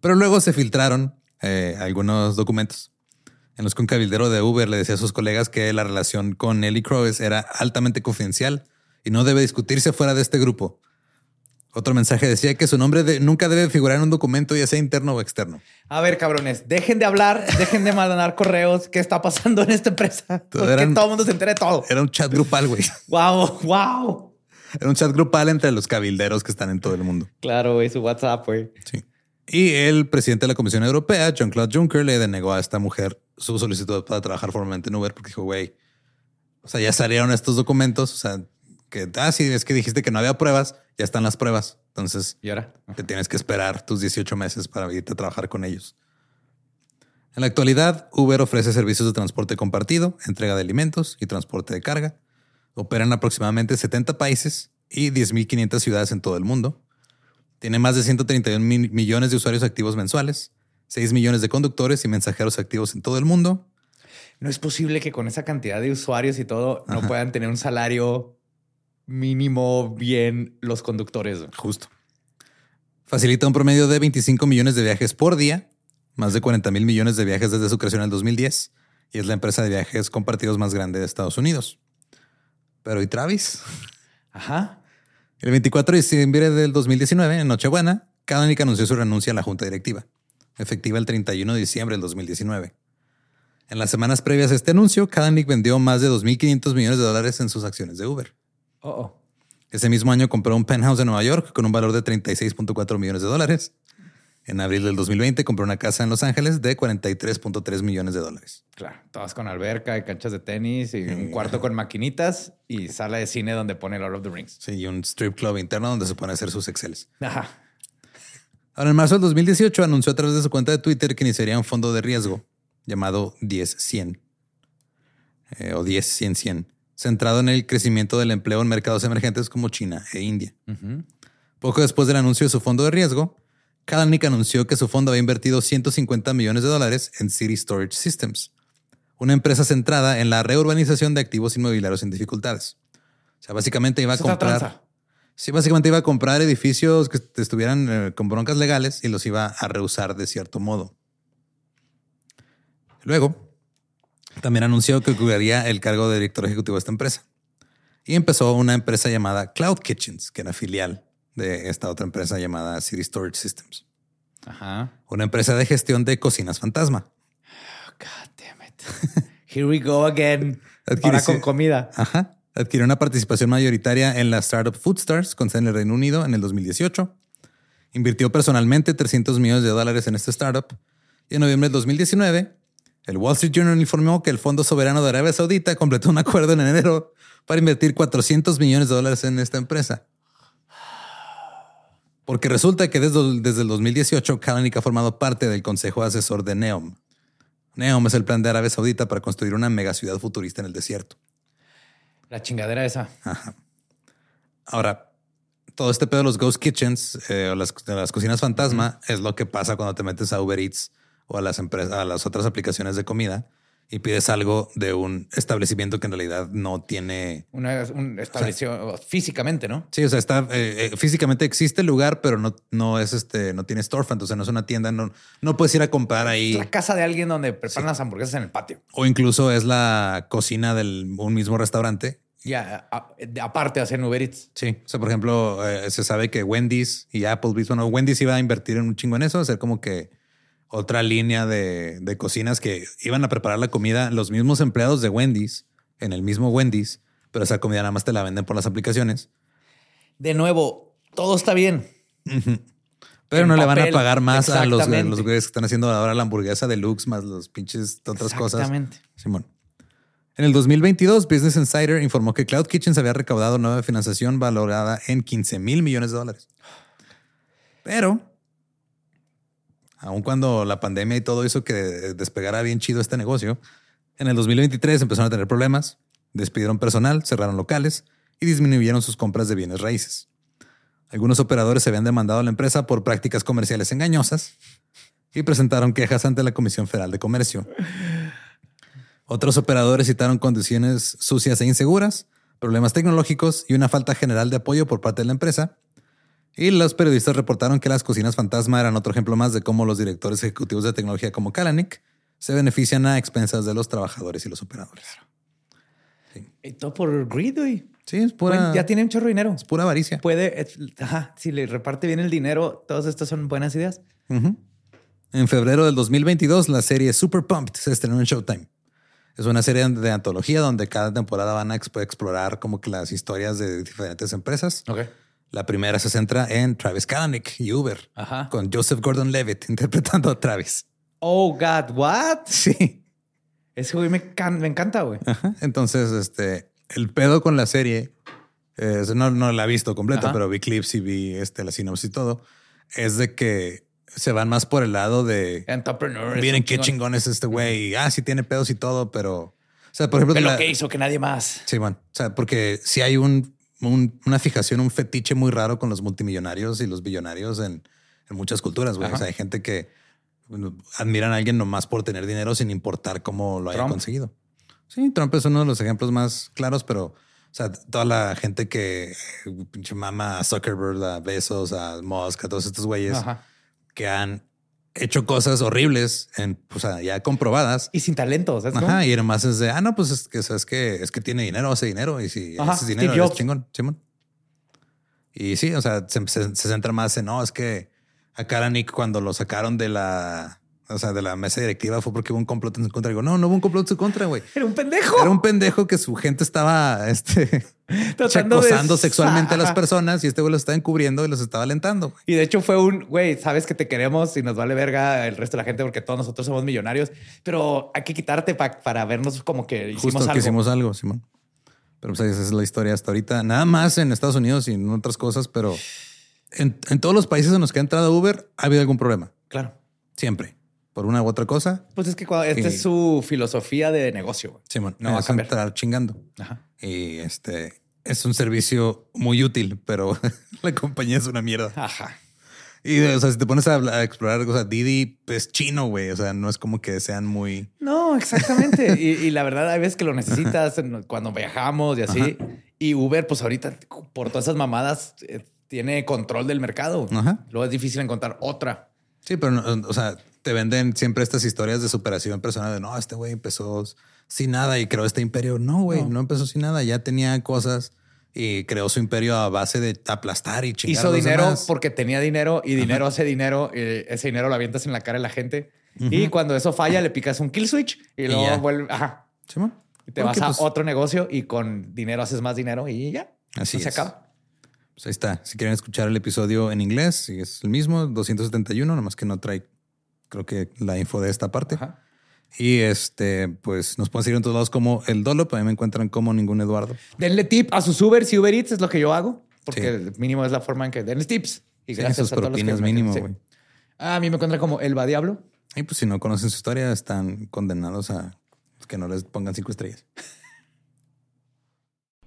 Pero luego se filtraron eh, algunos documentos en los que un cabildero de Uber le decía a sus colegas que la relación con Nelly Crowes era altamente confidencial y no debe discutirse fuera de este grupo. Otro mensaje decía que su nombre nunca debe figurar en un documento, ya sea interno o externo. A ver, cabrones, dejen de hablar, dejen de mandar correos. ¿Qué está pasando en esta empresa? Porque todo el mundo se entere de todo. Era un chat grupal, güey. wow, wow. Era un chat grupal entre los cabilderos que están en todo el mundo. Claro, güey, su WhatsApp, güey. Sí. Y el presidente de la Comisión Europea, Jean-Claude Juncker, le denegó a esta mujer su solicitud para trabajar formalmente en Uber porque dijo, güey, o sea, ya salieron estos documentos, o sea, que, ah, sí, es que dijiste que no había pruebas, ya están las pruebas. Entonces, ¿Y ahora? te tienes que esperar tus 18 meses para irte a trabajar con ellos. En la actualidad, Uber ofrece servicios de transporte compartido, entrega de alimentos y transporte de carga. Opera en aproximadamente 70 países y 10.500 ciudades en todo el mundo. Tiene más de 131 millones de usuarios activos mensuales, 6 millones de conductores y mensajeros activos en todo el mundo. No es posible que con esa cantidad de usuarios y todo no puedan tener un salario mínimo bien los conductores. Justo. Facilita un promedio de 25 millones de viajes por día, más de 40 mil millones de viajes desde su creación en el 2010 y es la empresa de viajes compartidos más grande de Estados Unidos. Pero ¿y Travis? Ajá. El 24 de diciembre del 2019, en Nochebuena, Kalanick anunció su renuncia a la junta directiva, efectiva el 31 de diciembre del 2019. En las semanas previas a este anuncio, Kalanick vendió más de 2.500 millones de dólares en sus acciones de Uber. Oh, Ese mismo año compró un penthouse en Nueva York con un valor de 36.4 millones de dólares. En abril del 2020 compró una casa en Los Ángeles de 43.3 millones de dólares. Claro, todas con alberca y canchas de tenis y un cuarto con maquinitas y sala de cine donde pone Lord of the Rings. Sí, y un strip club interno donde se pone a hacer sus Exceles. Ajá. Ahora, en marzo del 2018 anunció a través de su cuenta de Twitter que iniciaría un fondo de riesgo llamado 10-100 eh, o 10-100-100 centrado en el crecimiento del empleo en mercados emergentes como China e India. Poco después del anuncio de su fondo de riesgo, Kalanick anunció que su fondo había invertido 150 millones de dólares en City Storage Systems, una empresa centrada en la reurbanización de activos inmobiliarios en dificultades. O sea, básicamente iba a comprar. Sí, básicamente iba a comprar edificios que estuvieran eh, con broncas legales y los iba a reusar de cierto modo. Luego, también anunció que ocuparía el cargo de director ejecutivo de esta empresa. Y empezó una empresa llamada Cloud Kitchens, que era filial de esta otra empresa llamada City Storage Systems. Ajá. Una empresa de gestión de cocinas fantasma. Oh, God damn it. Here we go again. Ahora con comida. Ajá. Adquirió una participación mayoritaria en la startup Foodstars con sede en el Reino Unido en el 2018. Invirtió personalmente 300 millones de dólares en esta startup. Y en noviembre del 2019, el Wall Street Journal informó que el Fondo Soberano de Arabia Saudita completó un acuerdo en enero para invertir 400 millones de dólares en esta empresa. Porque resulta que desde, desde el 2018 Kalanick ha formado parte del consejo asesor de NEOM. NEOM es el plan de Arabia Saudita para construir una megaciudad futurista en el desierto. La chingadera esa. Ahora, todo este pedo de los ghost kitchens eh, o las, cocinas fantasma es lo que pasa cuando te metes a Uber Eats o a las empresas, a las otras aplicaciones de comida y pides algo de un establecimiento que en realidad no tiene una un establecimiento físicamente, ¿no? Sí, o sea, está eh, eh, físicamente existe el lugar, pero no, no es este, no tiene storefront, o sea, no es una tienda, no, no puedes ir a comprar ahí. Es la casa de alguien donde preparan las hamburguesas en el patio. O incluso es la cocina de un mismo restaurante. Ya, aparte hacen Uber Eats. Sí, o sea, por ejemplo, eh, se sabe que Wendy's y Applebee's, bueno, Wendy's iba a invertir en un chingo en eso, hacer como que otra línea de, cocinas que iban a preparar la comida los mismos empleados de Wendy's en el mismo Wendy's, pero esa comida nada más te la venden por las aplicaciones. De nuevo, todo está bien. Pero no le van a pagar más a los, los güeyes que están haciendo ahora la hamburguesa deluxe más los pinches otras cosas. Exactamente. Simón. En el 2022, Business Insider informó que Cloud Kitchens había recaudado nueva financiación valorada en 15 mil millones de dólares. Pero aun cuando la pandemia y todo hizo que despegara bien chido este negocio, en el 2023 empezaron a tener problemas, despidieron personal, cerraron locales y disminuyeron sus compras de bienes raíces. Algunos operadores se habían demandado a la empresa por prácticas comerciales engañosas y presentaron quejas ante la Comisión Federal de Comercio. Otros operadores citaron condiciones sucias e inseguras, problemas tecnológicos y una falta general de apoyo por parte de la empresa, y los periodistas reportaron que las cocinas fantasma eran otro ejemplo más de cómo los directores ejecutivos de tecnología como Kalanick se benefician a expensas de los trabajadores y los operadores. Y todo por greed, güey. Sí, es pura. ya tiene un chorro de dinero. Es pura avaricia. Puede, ajá, si le reparte bien el dinero, todas estas son buenas ideas. En febrero del 2022, la serie Super Pumped se estrenó en Showtime. Es una serie de antología donde cada temporada van a explorar como que las historias de diferentes empresas. Okay. La primera se centra en Travis Kalanick y Uber, con Joseph Gordon-Levitt interpretando a Travis. Oh, God, what? Sí. Ese güey me, encanta, güey. Entonces, este, el pedo con la serie, no, no la he visto completa, pero vi clips y vi este, la sinopsis y todo, es de que se van más por el lado de... Entrepreneurs. Miren qué chingón. es este güey. Ah, sí tiene pedos y todo, pero... O sea, por ejemplo... Pero lo que hizo que nadie más. Sí, bueno. O sea, porque si hay un una fijación, un fetiche muy raro con los multimillonarios y los billonarios en, muchas culturas. O sea, hay gente que admiran a alguien nomás por tener dinero sin importar cómo lo haya conseguido. Sí, Trump es uno de los ejemplos más claros, pero o sea, toda la gente que pinche mama a Zuckerberg, a Besos, a Musk, a todos estos güeyes que han hecho cosas horribles, en, o sea, ya comprobadas. Y sin talento. ¿sabes Ajá. Y además es de, ah, no, pues es que, es que, es que tiene dinero, hace dinero. Y si hace dinero, es chingón, Simón. Y sí, o sea, se, centra más en, no, es que a Nick cuando lo sacaron de la, o sea, de la mesa directiva fue porque hubo un complot en su contra. Digo, no, no hubo un complot en su contra, güey. Era un pendejo. Era un pendejo que su gente estaba, este, acosando sexualmente a las personas y este güey los estaba encubriendo y los estaba alentando. Y de hecho fue un güey, sabes que te queremos y nos vale verga el resto de la gente porque todos nosotros somos millonarios, pero hay que quitarte para vernos como que hicimos Justo algo. que hicimos algo, Simón. Pero pues esa es la historia hasta ahorita. Nada más en Estados Unidos y en otras cosas, pero en, en todos los países en los que ha entrado Uber ha habido algún problema. Claro. Siempre. Por una u otra cosa. Pues es que esta es su filosofía de negocio. Simón, no va a entrar chingando. Ajá. Y este, es un servicio muy útil, pero la compañía es una mierda. Ajá. Y o sea, si te pones a, explorar cosas, Didi es chino, güey. O sea, no es como que sean muy. No, exactamente. y, la verdad, hay veces que lo necesitas cuando viajamos y así. Y Uber, pues ahorita, por todas esas mamadas, eh, tiene control del mercado. Ajá. Luego es difícil encontrar otra. Sí, pero, o sea, te venden siempre estas historias de superación personal de no, este güey empezó sin nada y creó este imperio. No, güey, no. empezó sin nada. Ya tenía cosas y creó su imperio a base de aplastar y chingar. Hizo dinero porque tenía dinero y dinero hace dinero. Y ese dinero lo avientas en la cara de la gente. Y cuando eso falla, le picas un kill switch y, luego vuelve. Ajá. y te vas a pues otro negocio y con dinero haces más dinero y ya. Así se acaba. Pues ahí está. Si quieren escuchar el episodio en inglés, es el mismo, 271, nomás que no trae, creo que la info de esta parte. Ajá. Y este, pues nos pueden seguir en todos lados como el Dolo, a mí me encuentran como ningún Eduardo. Denle tip a sus Uber y Uber Eats es lo que yo hago, porque mínimo es la forma en que denle tips. Y gracias a todos los mínimo, güey. A mí me encuentran como el va diablo. Y pues si no conocen su historia, están condenados a que no les pongan cinco estrellas.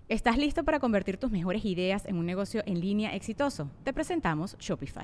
¿Estás listo para convertir tus mejores ideas en un negocio en línea exitoso? Te presentamos Shopify.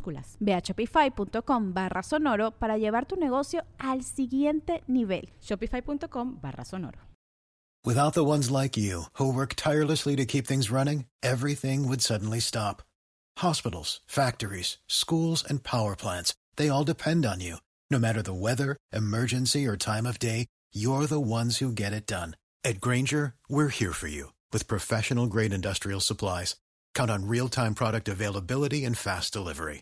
minúsculas Ve a shopify.com barra sonoro para llevar tu negocio al siguiente nivel. Shopify.com barra sonoro. Without the ones like you, who work tirelessly to keep things running, everything would suddenly stop. Hospitals, factories, schools, and power plants, they all depend on you. No matter the weather, emergency, or time of day, you're the ones who get it done. At Granger, we're here for you with professional grade industrial supplies. Count on real time product availability and fast delivery.